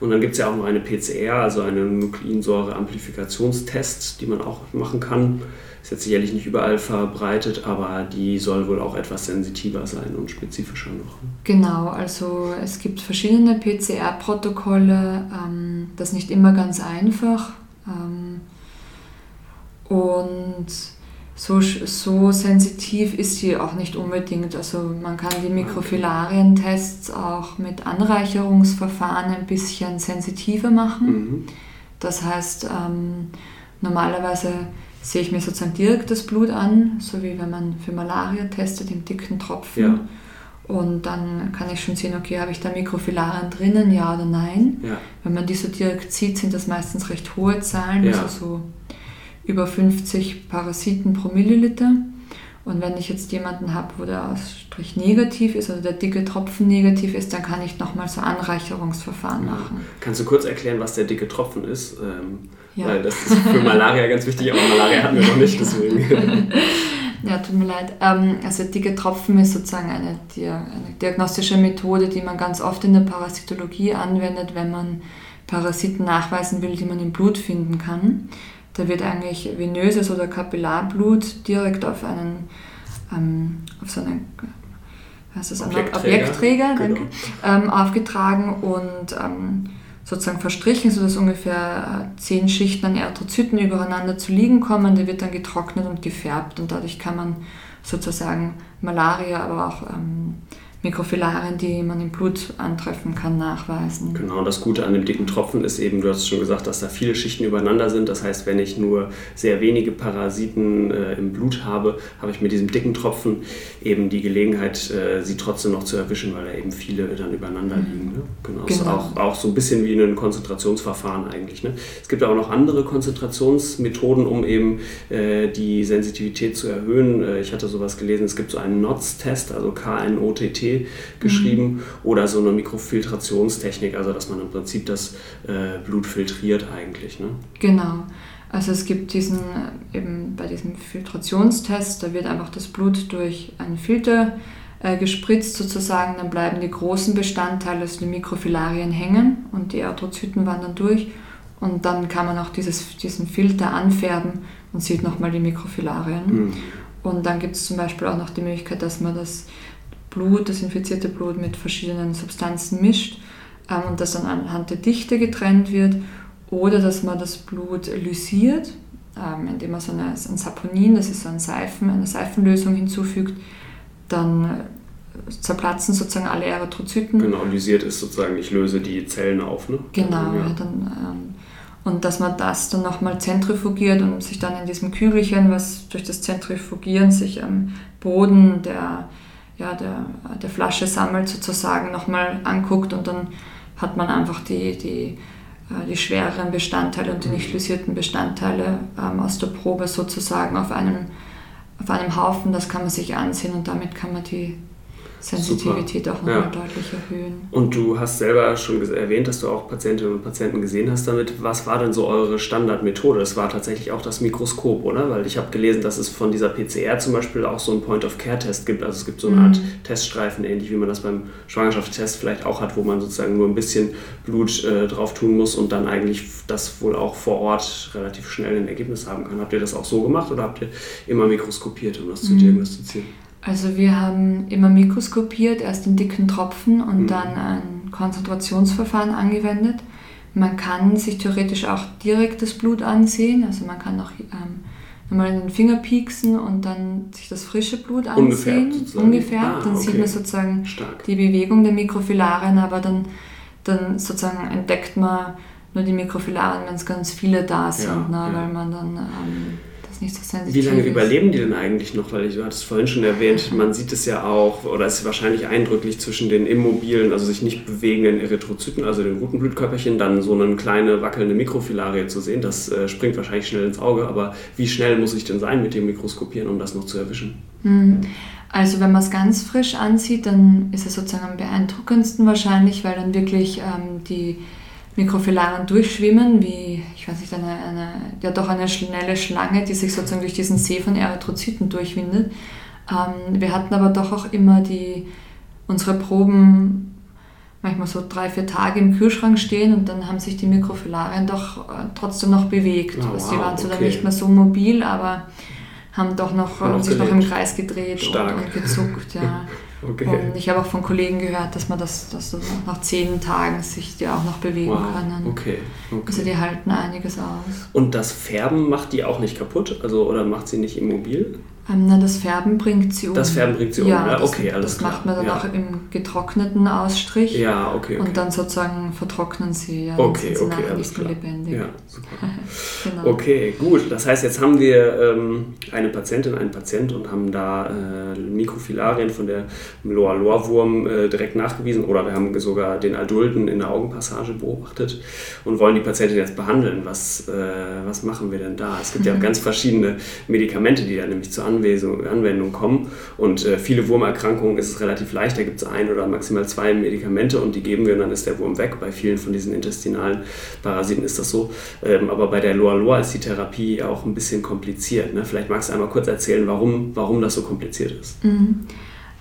Und dann gibt es ja auch noch eine PCR, also einen Nukleinsäure-Amplifikationstest, die man auch machen kann. Ist jetzt sicherlich nicht überall verbreitet, aber die soll wohl auch etwas sensitiver sein und spezifischer noch. Genau, also es gibt verschiedene PCR-Protokolle, ähm, das ist nicht immer ganz einfach. Ähm, und so, so sensitiv ist sie auch nicht unbedingt. Also man kann die Mikrofilarien-Tests auch mit Anreicherungsverfahren ein bisschen sensitiver machen. Mhm. Das heißt, ähm, normalerweise sehe ich mir sozusagen direkt das Blut an, so wie wenn man für Malaria testet im dicken Tropfen. Ja. Und dann kann ich schon sehen, okay, habe ich da Mikrofilarien drinnen, ja oder nein. Ja. Wenn man die so direkt sieht, sind das meistens recht hohe Zahlen, ja. also so über 50 Parasiten pro Milliliter. Und wenn ich jetzt jemanden habe, wo der Ausstrich negativ ist, also der dicke Tropfen negativ ist, dann kann ich nochmal so Anreicherungsverfahren machen. Kannst du kurz erklären, was der dicke Tropfen ist? Ähm, ja. Weil das ist für Malaria ganz wichtig, aber Malaria hatten wir noch nicht, deswegen. ja, tut mir leid. Ähm, also dicke Tropfen ist sozusagen eine diagnostische Methode, die man ganz oft in der Parasitologie anwendet, wenn man Parasiten nachweisen will, die man im Blut finden kann. Da wird eigentlich venöses oder Kapillarblut direkt auf einen, ähm, auf so einen was ist Objektträger, Objektträger genau. ähm, aufgetragen und ähm, sozusagen verstrichen, sodass ungefähr äh, zehn Schichten an Erythrozyten übereinander zu liegen kommen. Der wird dann getrocknet und gefärbt und dadurch kann man sozusagen Malaria, aber auch ähm, Mikrofilarien, die man im Blut antreffen kann, nachweisen. Genau, das Gute an dem dicken Tropfen ist eben, du hast schon gesagt, dass da viele Schichten übereinander sind. Das heißt, wenn ich nur sehr wenige Parasiten äh, im Blut habe, habe ich mit diesem dicken Tropfen eben die Gelegenheit, äh, sie trotzdem noch zu erwischen, weil da eben viele dann übereinander mhm. liegen. Ne? Genau, genau. ist auch, auch so ein bisschen wie ein Konzentrationsverfahren eigentlich. Ne? Es gibt auch noch andere Konzentrationsmethoden, um eben äh, die Sensitivität zu erhöhen. Äh, ich hatte sowas gelesen, es gibt so einen NOTS-Test, also K-N-O-T-T geschrieben mhm. oder so eine Mikrofiltrationstechnik, also dass man im Prinzip das äh, Blut filtriert eigentlich. Ne? Genau. Also es gibt diesen, eben bei diesem Filtrationstest, da wird einfach das Blut durch einen Filter äh, gespritzt sozusagen, dann bleiben die großen Bestandteile, also die Mikrofilarien hängen und die Erythrozyten wandern durch und dann kann man auch dieses, diesen Filter anfärben und sieht nochmal die Mikrofilarien. Mhm. Und dann gibt es zum Beispiel auch noch die Möglichkeit, dass man das Blut, das infizierte Blut mit verschiedenen Substanzen mischt ähm, und das dann anhand der Dichte getrennt wird oder dass man das Blut lysiert, ähm, indem man so eine, ein Saponin, das ist so ein Seifen, eine Seifenlösung hinzufügt, dann äh, zerplatzen sozusagen alle Erythrozyten. Genau, lysiert ist sozusagen, ich löse die Zellen auf. Ne? Genau, ja. dann, ähm, und dass man das dann nochmal zentrifugiert und sich dann in diesem Kügelchen, was durch das Zentrifugieren sich am Boden der ja, der, der Flasche sammelt, sozusagen nochmal anguckt und dann hat man einfach die, die, äh, die schwereren Bestandteile und die nicht lysierten Bestandteile ähm, aus der Probe sozusagen auf einem, auf einem Haufen. Das kann man sich ansehen und damit kann man die Sensitivität Super. auch nochmal ja. deutlich erhöhen. Und du hast selber schon erwähnt, dass du auch Patientinnen und Patienten gesehen hast damit. Was war denn so eure Standardmethode? Das war tatsächlich auch das Mikroskop, oder? Weil ich habe gelesen, dass es von dieser PCR zum Beispiel auch so einen Point-of-Care-Test gibt. Also es gibt so eine mhm. Art Teststreifen, ähnlich wie man das beim Schwangerschaftstest vielleicht auch hat, wo man sozusagen nur ein bisschen Blut äh, drauf tun muss und dann eigentlich das wohl auch vor Ort relativ schnell ein Ergebnis haben kann. Habt ihr das auch so gemacht oder habt ihr immer mikroskopiert, um das zu mhm. diagnostizieren? Also wir haben immer mikroskopiert, erst in dicken Tropfen und mhm. dann ein Konzentrationsverfahren angewendet. Man kann sich theoretisch auch direkt das Blut ansehen, also man kann auch ähm, nochmal in den Finger pieksen und dann sich das frische Blut ansehen. Ungefärbt, Ungefärbt. Ah, dann okay. sieht man sozusagen Stark. die Bewegung der Mikrofilarien, aber dann, dann sozusagen entdeckt man nur die Mikrofilarien, wenn es ganz viele da sind, ja, ne, ja. weil man dann ähm, nicht so sensitiv Wie lange ist. überleben die denn eigentlich noch? Weil ich, du hattest vorhin schon erwähnt, man sieht es ja auch, oder es ist wahrscheinlich eindrücklich zwischen den immobilen, also sich nicht bewegenden Erythrozyten, also den roten Blutkörperchen, dann so eine kleine wackelnde Mikrofilarie zu sehen. Das äh, springt wahrscheinlich schnell ins Auge, aber wie schnell muss ich denn sein mit dem Mikroskopieren, um das noch zu erwischen? Hm. Also wenn man es ganz frisch ansieht, dann ist es sozusagen am beeindruckendsten wahrscheinlich, weil dann wirklich ähm, die Mikrofilaren durchschwimmen, wie, ich weiß nicht, eine, eine, ja doch eine schnelle Schlange, die sich sozusagen durch diesen See von Erythrozyten durchwindet. Ähm, wir hatten aber doch auch immer die, unsere Proben manchmal so drei, vier Tage im Kühlschrank stehen und dann haben sich die Mikrofilarien doch äh, trotzdem noch bewegt. Oh, also die waren zwar okay. nicht mehr so mobil, aber haben doch noch, haben sich noch im Kreis gedreht und, und, gezuckt. Ja. Okay. Und ich habe auch von Kollegen gehört, dass man das, dass das nach zehn Tagen sich die auch noch bewegen wow. können. Okay. okay. Also die halten einiges aus. Und das Färben macht die auch nicht kaputt? Also oder macht sie nicht immobil? Ähm, nein, das Färben bringt sie um. Das Färben bringt sie um, ja, ja? okay, alles das klar. Das macht man dann ja. auch im getrockneten Ausstrich. Ja, okay, okay. Und dann sozusagen vertrocknen sie, ja, okay, sind okay, alles nicht klar. lebendig. Ja, super. genau. Okay, gut. Das heißt, jetzt haben wir ähm, eine Patientin, einen Patient und haben da äh, Mikrofilarien von der Loa-Loa-Wurm äh, direkt nachgewiesen oder wir haben sogar den Adulten in der Augenpassage beobachtet und wollen die Patientin jetzt behandeln. Was, äh, was machen wir denn da? Es gibt ja ganz verschiedene Medikamente, die da nämlich zur Anwendung Anwendung kommen. Und äh, viele Wurmerkrankungen ist es relativ leicht, da gibt es ein oder maximal zwei Medikamente und die geben wir und dann ist der Wurm weg. Bei vielen von diesen intestinalen Parasiten ist das so. Ähm, aber bei der Loa-Loa ist die Therapie auch ein bisschen kompliziert. Ne? Vielleicht magst du einmal kurz erzählen, warum, warum das so kompliziert ist. Mhm.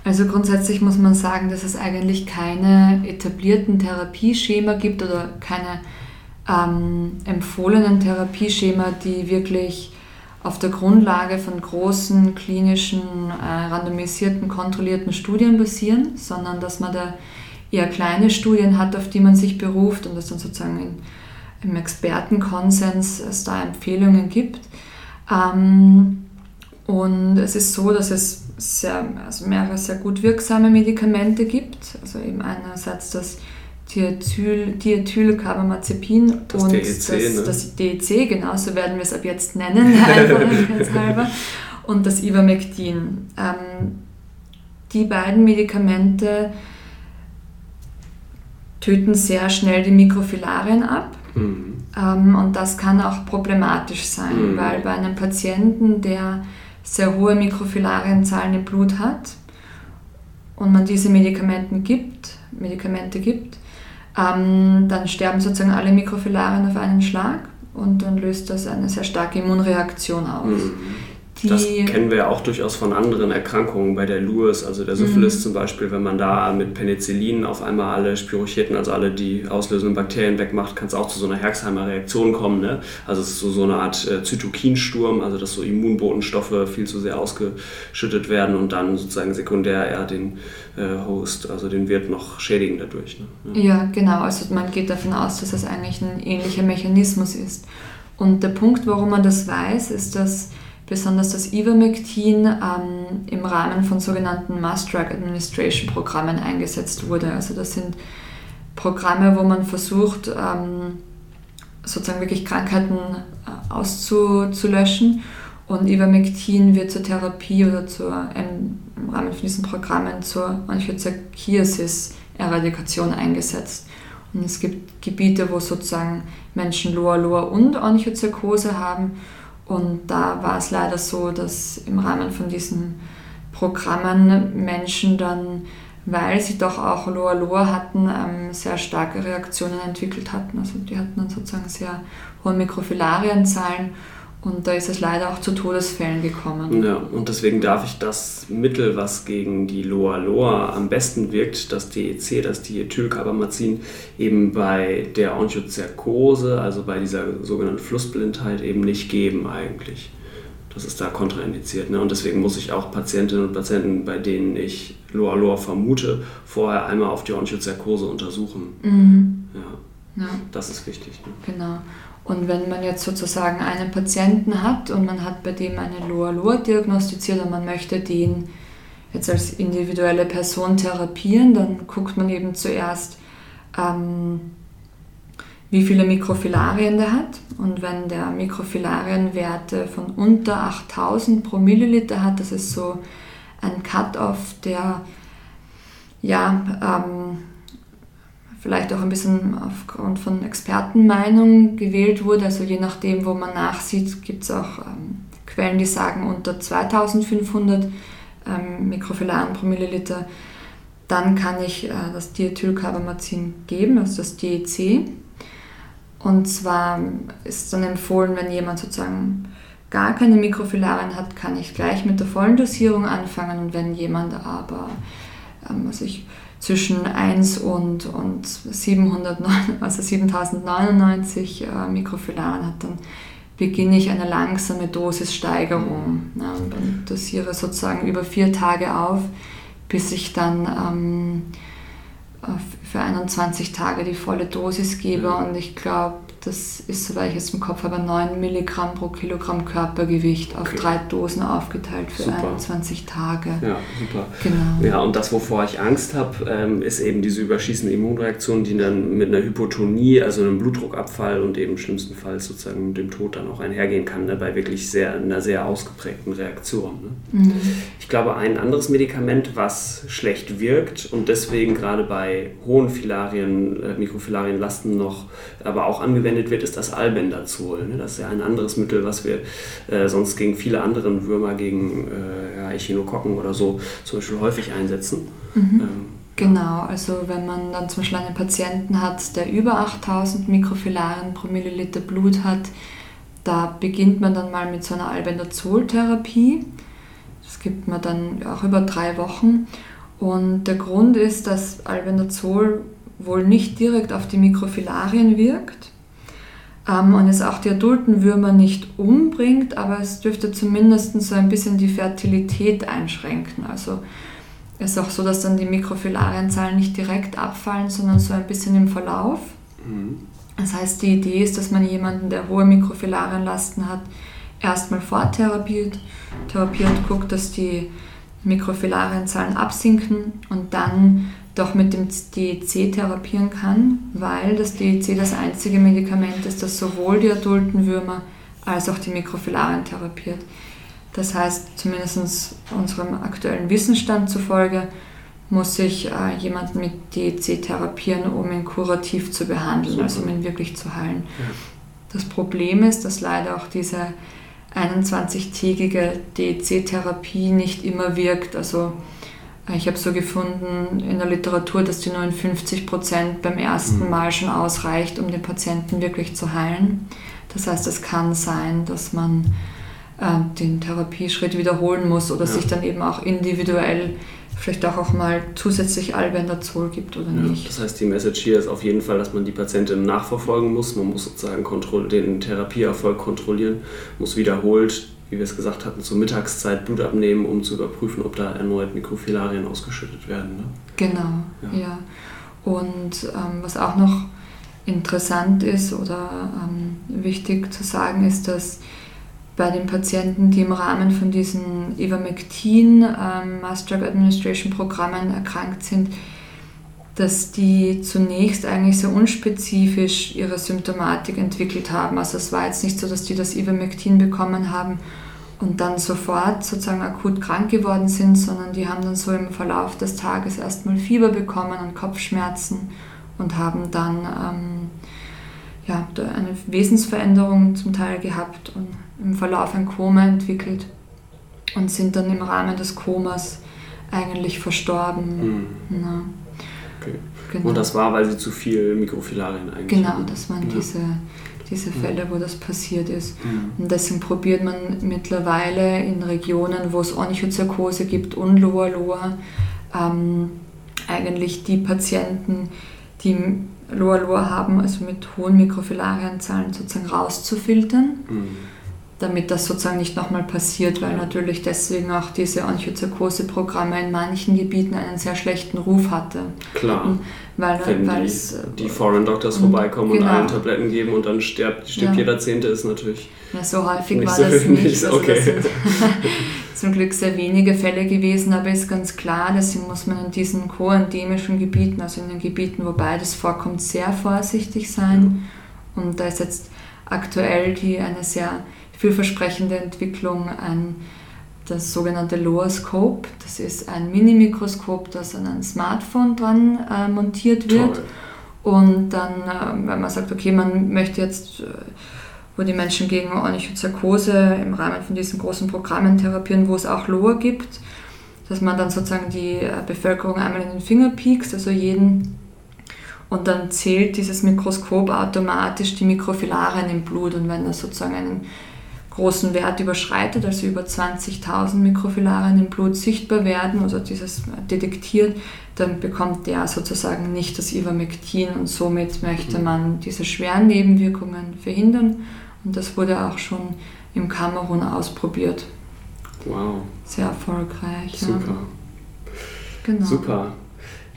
Also grundsätzlich muss man sagen, dass es eigentlich keine etablierten Therapieschema gibt oder keine ähm, empfohlenen Therapieschema, die wirklich auf der Grundlage von großen klinischen, äh, randomisierten, kontrollierten Studien basieren, sondern dass man da eher kleine Studien hat, auf die man sich beruft und es dann sozusagen in, im Expertenkonsens es da Empfehlungen gibt. Ähm, und es ist so, dass es sehr, also mehrere sehr gut wirksame Medikamente gibt. Also eben einerseits das Diethyl, Diethylcarbamazepin Das und DEC, das, ne? das DEC, genau so werden wir es ab jetzt nennen, einfachheitshalber, und das Ivermectin. Ähm, die beiden Medikamente töten sehr schnell die Mikrofilarien ab. Mhm. Ähm, und das kann auch problematisch sein, Mhm. weil bei einem Patienten, der sehr hohe Mikrofilarienzahlen im Blut hat und man diese Medikamenten gibt, Medikamente gibt, ähm, dann sterben sozusagen alle Mikrofilarien auf einen Schlag und dann löst das eine sehr starke Immunreaktion aus. Mhm. Die, Das kennen wir ja auch durchaus von anderen Erkrankungen, bei der Lewis, also der Syphilis Mhm. zum Beispiel, wenn man da mit Penicillin auf einmal alle Spirocheten, also alle die auslösenden Bakterien wegmacht, kann es auch zu so einer Herxheimer Reaktion kommen. Ne? Also es ist so, so eine Art äh, Zytokinsturm, also dass so Immunbotenstoffe viel zu sehr ausgeschüttet werden und dann sozusagen sekundär eher den äh, Host, also den Wirt noch schädigen dadurch. Ne? Ja, genau. Also man geht davon aus, dass das eigentlich ein ähnlicher Mechanismus ist. Und der Punkt, warum man das weiß, ist, dass besonders das Ivermectin ähm, im Rahmen von sogenannten Mass Drug Administration Programmen eingesetzt wurde. Also das sind Programme, wo man versucht, ähm, sozusagen wirklich Krankheiten äh, auszulöschen. Und Ivermectin wird zur Therapie oder zur, im, Rahmen von diesen Programmen zur Anchozerkiasis-Eradikation eingesetzt. Und es gibt Gebiete, wo sozusagen Menschen Loa Loa und Onychozirkose haben. Und da war es leider so, dass im Rahmen von diesen Programmen Menschen dann, weil sie doch auch Loa Loa hatten, ähm, sehr starke Reaktionen entwickelt hatten. Also die hatten dann sozusagen sehr hohe Mikrofilarienzahlen und da ist es leider auch zu Todesfällen gekommen. Ja, und deswegen darf ich das Mittel, was gegen die Loa-Loa am besten wirkt, das DEC, das Diethylcarbamazin, eben bei der Onchozerkose, also bei dieser sogenannten Flussblindheit, eben nicht geben eigentlich. Das ist da kontraindiziert. Ne? Und deswegen muss ich auch Patientinnen und Patienten, bei denen ich Loa-Loa vermute, vorher einmal auf die Onchozerkose untersuchen. Mhm. Ja, Ja, das ist wichtig. Ne? genau. Und wenn man jetzt sozusagen einen Patienten hat und man hat bei dem eine Loa-Loa diagnostiziert und man möchte den jetzt als individuelle Person therapieren, dann guckt man eben zuerst, ähm, wie viele Mikrofilarien der hat. Und wenn der Mikrofilarienwerte von unter 8000 pro Milliliter hat, das ist so ein Cut-off, der ja ähm, vielleicht auch ein bisschen aufgrund von Expertenmeinung gewählt wurde. Also je nachdem, wo man nachsieht, gibt es auch ähm, Quellen, die sagen unter 2500 ähm, Mikrofilarien pro Milliliter. Dann kann ich äh, das Diethylcarbamazin geben, also das DEC. Und zwar ist dann empfohlen, wenn jemand sozusagen gar keine Mikrofilarien hat, kann ich gleich mit der vollen Dosierung anfangen. Und wenn jemand aber ähm, also ich, zwischen 1 und, und 709, also 7099 äh, Mikrofilarien hat, dann beginne ich eine langsame Dosissteigerung ne, und, und dosiere sozusagen über vier Tage auf, bis ich dann ähm, für 21 Tage die volle Dosis gebe. Und ich glaube, das ist, soweit ich es im Kopf habe, 9 Milligramm pro Kilogramm Körpergewicht auf Okay. drei Dosen aufgeteilt für Super. 21 Tage. Ja, super. Genau. Ja, und das, wovor ich Angst habe, ähm, ist eben diese überschießende Immunreaktion, die dann mit einer Hypotonie, also einem Blutdruckabfall und eben schlimmstenfalls sozusagen mit dem Tod dann auch einhergehen kann, ne, bei wirklich sehr, einer sehr ausgeprägten Reaktion. Ne? Mhm. Ich glaube, ein anderes Medikament, was schlecht wirkt und deswegen gerade bei hohen Filarien, äh, Mikrofilarienlasten noch, aber auch angewendet wird, ist das Albendazol. Ne? Das ist ja ein anderes Mittel, was wir äh, sonst gegen viele andere Würmer, gegen äh, ja, Echinokokken oder so zum Beispiel häufig einsetzen. Mhm. Ähm, Genau, also wenn man dann zum Beispiel einen Patienten hat, der über 8000 Mikrofilarien pro Milliliter Blut hat, da beginnt man dann mal mit so einer Albendazol-Therapie. Das gibt man dann auch über drei Wochen. Und der Grund ist, dass Albendazol wohl nicht direkt auf die Mikrofilarien wirkt ähm, und es auch die adulten Würmer nicht umbringt, aber es dürfte zumindest so ein bisschen die Fertilität einschränken. Also es ist auch so, dass dann die Mikrofilarienzahlen nicht direkt abfallen, sondern so ein bisschen im Verlauf. mhm. Das heißt, die Idee ist, dass man jemanden, der hohe Mikrofilarienlasten hat, erstmal vortherapiert, therapiert, guckt, dass die Mikrofilarienzahlen absinken und dann doch mit dem DEC therapieren kann, weil das DEC das einzige Medikament ist, das sowohl die adulten Würmer als auch die Mikrofilarien therapiert. Das heißt, zumindest unserem aktuellen Wissensstand zufolge, muss ich äh, jemanden mit DEC therapieren, um ihn kurativ zu behandeln, also um ihn wirklich zu heilen. Ja. Das Problem ist, dass leider auch diese 21-tägige DEC-Therapie nicht immer wirkt. Also ich habe so gefunden in der Literatur, dass die nur in 50 Prozent beim ersten mhm. Mal schon ausreicht, um den Patienten wirklich zu heilen. Das heißt, es kann sein, dass man äh, den Therapieschritt wiederholen muss oder ja. sich dann eben auch individuell vielleicht auch, auch mal zusätzlich Albendazol gibt oder ja, nicht. Das heißt, die Message hier ist auf jeden Fall, dass man die Patientin nachverfolgen muss. Man muss sozusagen den Therapieerfolg kontrollieren, muss wiederholt, wie wir es gesagt hatten, zur Mittagszeit Blut abnehmen, um zu überprüfen, ob da erneut Mikrofilarien ausgeschüttet werden. Ne? Genau, ja. ja. Und ähm, was auch noch interessant ist oder ähm, wichtig zu sagen ist, dass bei den Patienten, die im Rahmen von diesen Ivermectin ähm, Mass Drug Administration Programmen erkrankt sind, dass die zunächst eigentlich sehr unspezifisch ihre Symptomatik entwickelt haben. Also es war jetzt nicht so, dass die das Ivermectin bekommen haben und dann sofort sozusagen akut krank geworden sind, sondern die haben dann so im Verlauf des Tages erstmal Fieber bekommen und Kopfschmerzen und haben dann ähm, ja, eine Wesensveränderung zum Teil gehabt und im Verlauf ein Koma entwickelt und sind dann im Rahmen des Komas eigentlich verstorben. Mhm. Ja. Okay. Genau. Und das war, weil sie zu viel Mikrofilarien eigentlich Genau, hatten. das waren ja. diese, diese Fälle, wo das passiert ist. Mhm. Und deswegen probiert man mittlerweile in Regionen, wo es Onychozarkose gibt und Loa Loa, ähm, eigentlich die Patienten, die Loa Loa haben, also mit hohen Mikrofilarienzahlen sozusagen rauszufiltern. Mhm damit das sozusagen nicht nochmal passiert, weil natürlich deswegen auch diese Angiozarkose-Programme in manchen Gebieten einen sehr schlechten Ruf hatte. Klar. Weil, Wenn die, die Foreign Doctors vorbeikommen genau. und allen Tabletten geben und dann stirbt, stirbt ja. jeder Zehnte, ist natürlich. Ja, so häufig war so das nicht. nicht. Also okay. das sind zum Glück sehr wenige Fälle gewesen, aber ist ganz klar, deswegen muss man in diesen koendemischen Gebieten, also in den Gebieten, wo beides vorkommt, sehr vorsichtig sein. Und da ist jetzt aktuell die eine sehr vielversprechende Entwicklung ein das sogenannte Lower Scope. Das ist ein Mini-Mikroskop, das an ein Smartphone dran äh, montiert wird. Toll. Und dann, äh, wenn man sagt, okay, man möchte jetzt, äh, wo die Menschen gegen Onychozarkose im Rahmen von diesen großen Programmen therapieren, wo es auch Lower gibt, dass man dann sozusagen die äh, Bevölkerung einmal in den Finger piekst, also jeden und dann zählt dieses Mikroskop automatisch die Mikrofilarien im Blut und wenn das sozusagen einen großen Wert überschreitet, also über 20.000 Mikrofilarien im Blut sichtbar werden, also dieses detektiert, dann bekommt der sozusagen nicht das Ivermectin und somit möchte man diese schweren Nebenwirkungen verhindern. Und das wurde auch schon im Kamerun ausprobiert. Wow. Sehr erfolgreich. Super. Ja. Genau. Super.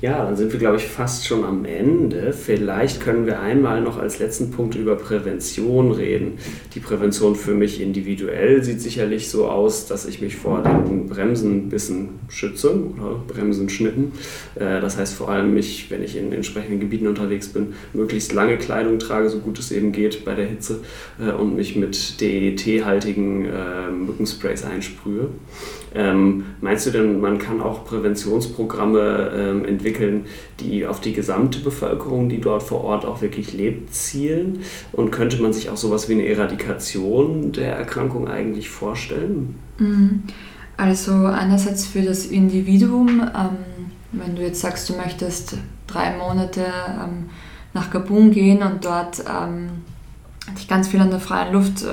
Ja, dann sind wir, glaube ich, fast schon am Ende. Vielleicht können wir einmal noch als letzten Punkt über Prävention reden. Die Prävention für mich individuell sieht sicherlich so aus, dass ich mich vor den Bremsenbissen schütze oder Bremsenschnitten. Äh, das heißt vor allem mich, wenn ich in entsprechenden Gebieten unterwegs bin, möglichst lange Kleidung trage, so gut es eben geht bei der Hitze äh, und mich mit DET-haltigen äh, Mückensprays einsprühe. Ähm, meinst du denn, man kann auch Präventionsprogramme ähm, entwickeln, die auf die gesamte Bevölkerung, die dort vor Ort auch wirklich lebt, zielen? Und könnte man sich auch sowas wie eine Eradikation der Erkrankung eigentlich vorstellen? Mhm. Also einerseits für das Individuum, ähm, wenn du jetzt sagst, du möchtest drei Monate ähm, nach Gabun gehen und dort ähm, dich ganz viel an der freien Luft äh,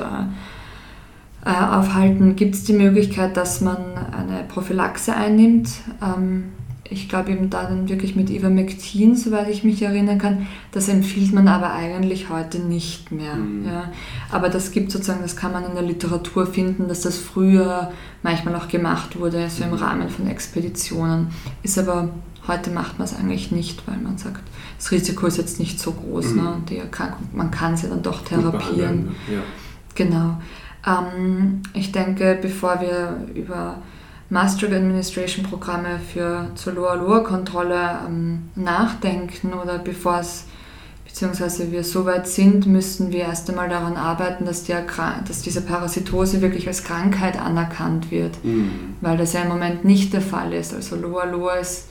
äh, aufhalten, gibt es die Möglichkeit, dass man eine Prophylaxe einnimmt. Ähm, ich glaube eben da dann wirklich mit Ivermectin, soweit ich mich erinnern kann. Das empfiehlt man aber eigentlich heute nicht mehr. Mhm. Ja. Aber das gibt sozusagen, das kann man in der Literatur finden, dass das früher manchmal auch gemacht wurde, so im mhm. Rahmen von Expeditionen. Ist aber heute macht man es eigentlich nicht, weil man sagt, das Risiko ist jetzt nicht so groß. Mhm. Ne? Die Erkrankung, man kann sie dann doch therapieren. Ja. Genau. Ähm, ich denke, bevor wir über Mass Drug Administration Programme für zur Loa-Loa-Kontrolle ähm, nachdenken oder bevor es beziehungsweise wir so weit sind, müssen wir erst einmal daran arbeiten, dass, die, dass diese Parasitose wirklich als Krankheit anerkannt wird, mhm. weil das ja im Moment nicht der Fall ist. Also Loa Loa ist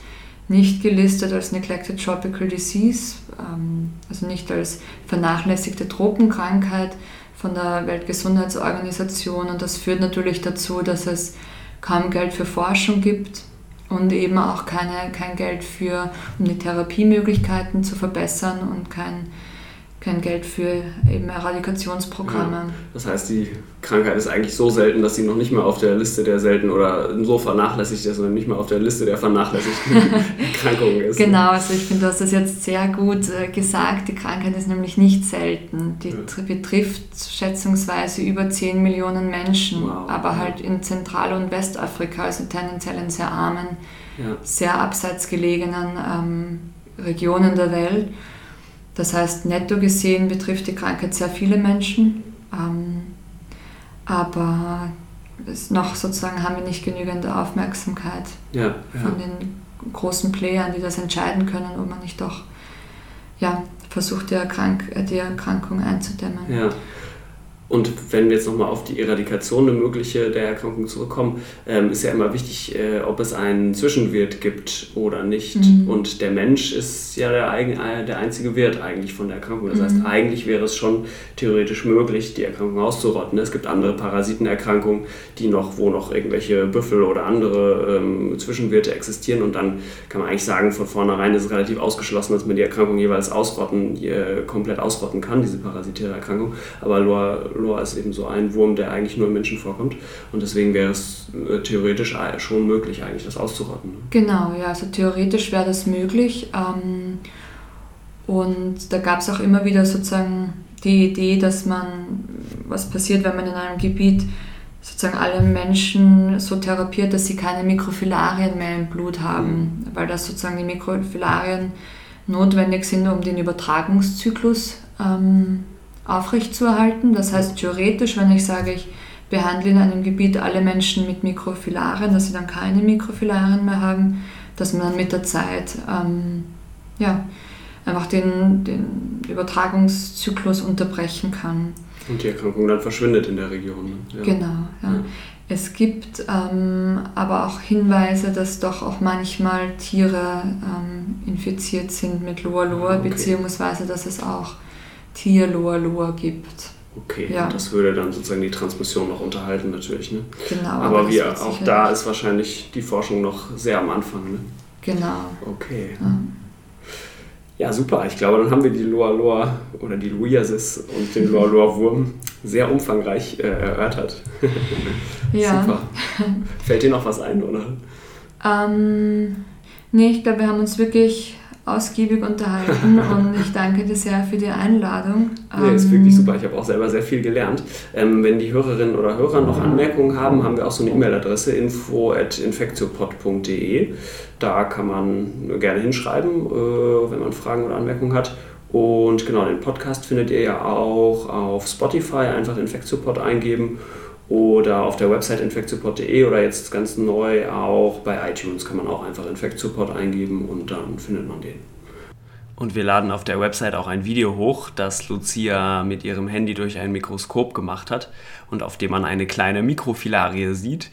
nicht gelistet als Neglected Tropical Disease, ähm, also nicht als vernachlässigte Tropenkrankheit von der Weltgesundheitsorganisation und das führt natürlich dazu, dass es kaum Geld für Forschung gibt und eben auch keine, kein Geld für, um die Therapiemöglichkeiten zu verbessern und kein kein Geld für eben Eradikationsprogramme. Ja, das heißt, die Krankheit ist eigentlich so selten, dass sie noch nicht mal auf der Liste der selten oder so vernachlässigt ist und nicht mal auf der Liste der vernachlässigten Erkrankungen ist. Genau, also ich finde, du hast das jetzt sehr gut äh, gesagt. Die Krankheit ist nämlich nicht selten. Die ja. betrifft schätzungsweise über 10 Millionen Menschen, wow. aber halt in Zentral- und Westafrika, also tendenziell in sehr armen, ja. sehr abseits gelegenen ähm, Regionen der Welt. Das heißt, netto gesehen betrifft die Krankheit sehr viele Menschen, ähm, aber noch sozusagen haben wir nicht genügend Aufmerksamkeit ja, ja. von den großen Playern, die das entscheiden können, ob man nicht doch ja, versucht, die, Erkrank die Erkrankung einzudämmen. Ja. Und wenn wir jetzt nochmal auf die Eradikation eine mögliche der Erkrankung zurückkommen, ähm, ist ja immer wichtig, äh, ob es einen Zwischenwirt gibt oder nicht. Mhm. Und der Mensch ist ja der, eigen, äh, der einzige Wirt eigentlich von der Erkrankung. Das mhm. heißt, eigentlich wäre es schon theoretisch möglich, die Erkrankung auszurotten. Es gibt andere Parasitenerkrankungen, die noch, wo noch irgendwelche Büffel oder andere ähm, Zwischenwirte existieren. Und dann kann man eigentlich sagen, von vornherein ist es relativ ausgeschlossen, dass man die Erkrankung jeweils ausrotten, äh, komplett ausrotten kann, diese parasitäre Erkrankung. Aber Loa ist eben so ein Wurm, der eigentlich nur im Menschen vorkommt. Und deswegen wäre es äh, theoretisch schon möglich, eigentlich das auszurotten. Ne? Genau, ja, also theoretisch wäre das möglich. Ähm, und da gab es auch immer wieder sozusagen die Idee, dass man, was passiert, wenn man in einem Gebiet sozusagen alle Menschen so therapiert, dass sie keine Mikrofilarien mehr im Blut haben, mhm. weil das sozusagen die Mikrofilarien notwendig sind, um den Übertragungszyklus ähm, aufrechtzuerhalten. Das heißt, theoretisch, wenn ich sage, ich behandle in einem Gebiet alle Menschen mit Mikrofilarien, dass sie dann keine Mikrofilarien mehr haben, dass man dann mit der Zeit ähm, ja, einfach den, den Übertragungszyklus unterbrechen kann. Und die Erkrankung dann verschwindet in der Region. Ne? Ja. Genau, ja. ja. Es gibt ähm, aber auch Hinweise, dass doch auch manchmal Tiere ähm, infiziert sind mit Loa Loa, ah, okay. beziehungsweise dass es auch Tier-Loa-Loa gibt. Okay, ja. das würde dann sozusagen die Transmission noch unterhalten natürlich. Ne? Genau. Aber, aber wir, auch da ist wahrscheinlich die Forschung noch sehr am Anfang. Ne? Genau. Okay. Ja. ja. super. Ich glaube, dann haben wir die Loa Loa oder die Luiasis und den Loa Loa Wurm sehr umfangreich äh, erörtert. ja. Super. Fällt dir noch was ein, oder? Ähm, nee, ich glaube, wir haben uns wirklich ausgiebig unterhalten und ich danke dir sehr für die Einladung. Ja, ist wirklich ähm, super. Ich habe auch selber sehr viel gelernt. Ähm, wenn die Hörerinnen oder Hörer noch Anmerkungen haben, haben wir auch so eine E-Mail-Adresse info.infektiopod.de. Da kann man gerne hinschreiben, äh, wenn man Fragen oder Anmerkungen hat. Und genau, den Podcast findet ihr ja auch auf Spotify. Einfach Infektiopod eingeben oder auf der Website infectsupport.de oder jetzt ganz neu auch bei iTunes kann man auch einfach Infectsupport eingeben und dann findet man den. Und wir laden auf der Website auch ein Video hoch, das Lucia mit ihrem Handy durch ein Mikroskop gemacht hat und auf dem man eine kleine Mikrofilarie sieht,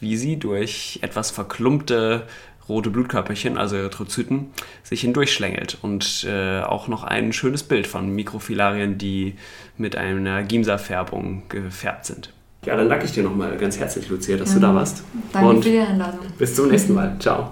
wie sie durch etwas verklumpte rote Blutkörperchen, also Erythrozyten, sich hindurchschlängelt. Und äh, auch noch ein schönes Bild von Mikrofilarien, die mit einer Gimsa-Färbung gefärbt sind. Ja, dann danke ich dir nochmal ganz herzlich, Lucia, dass ja. du mhm. da warst. Danke Und für die Einladung. Bis zum nächsten Mal. Ciao.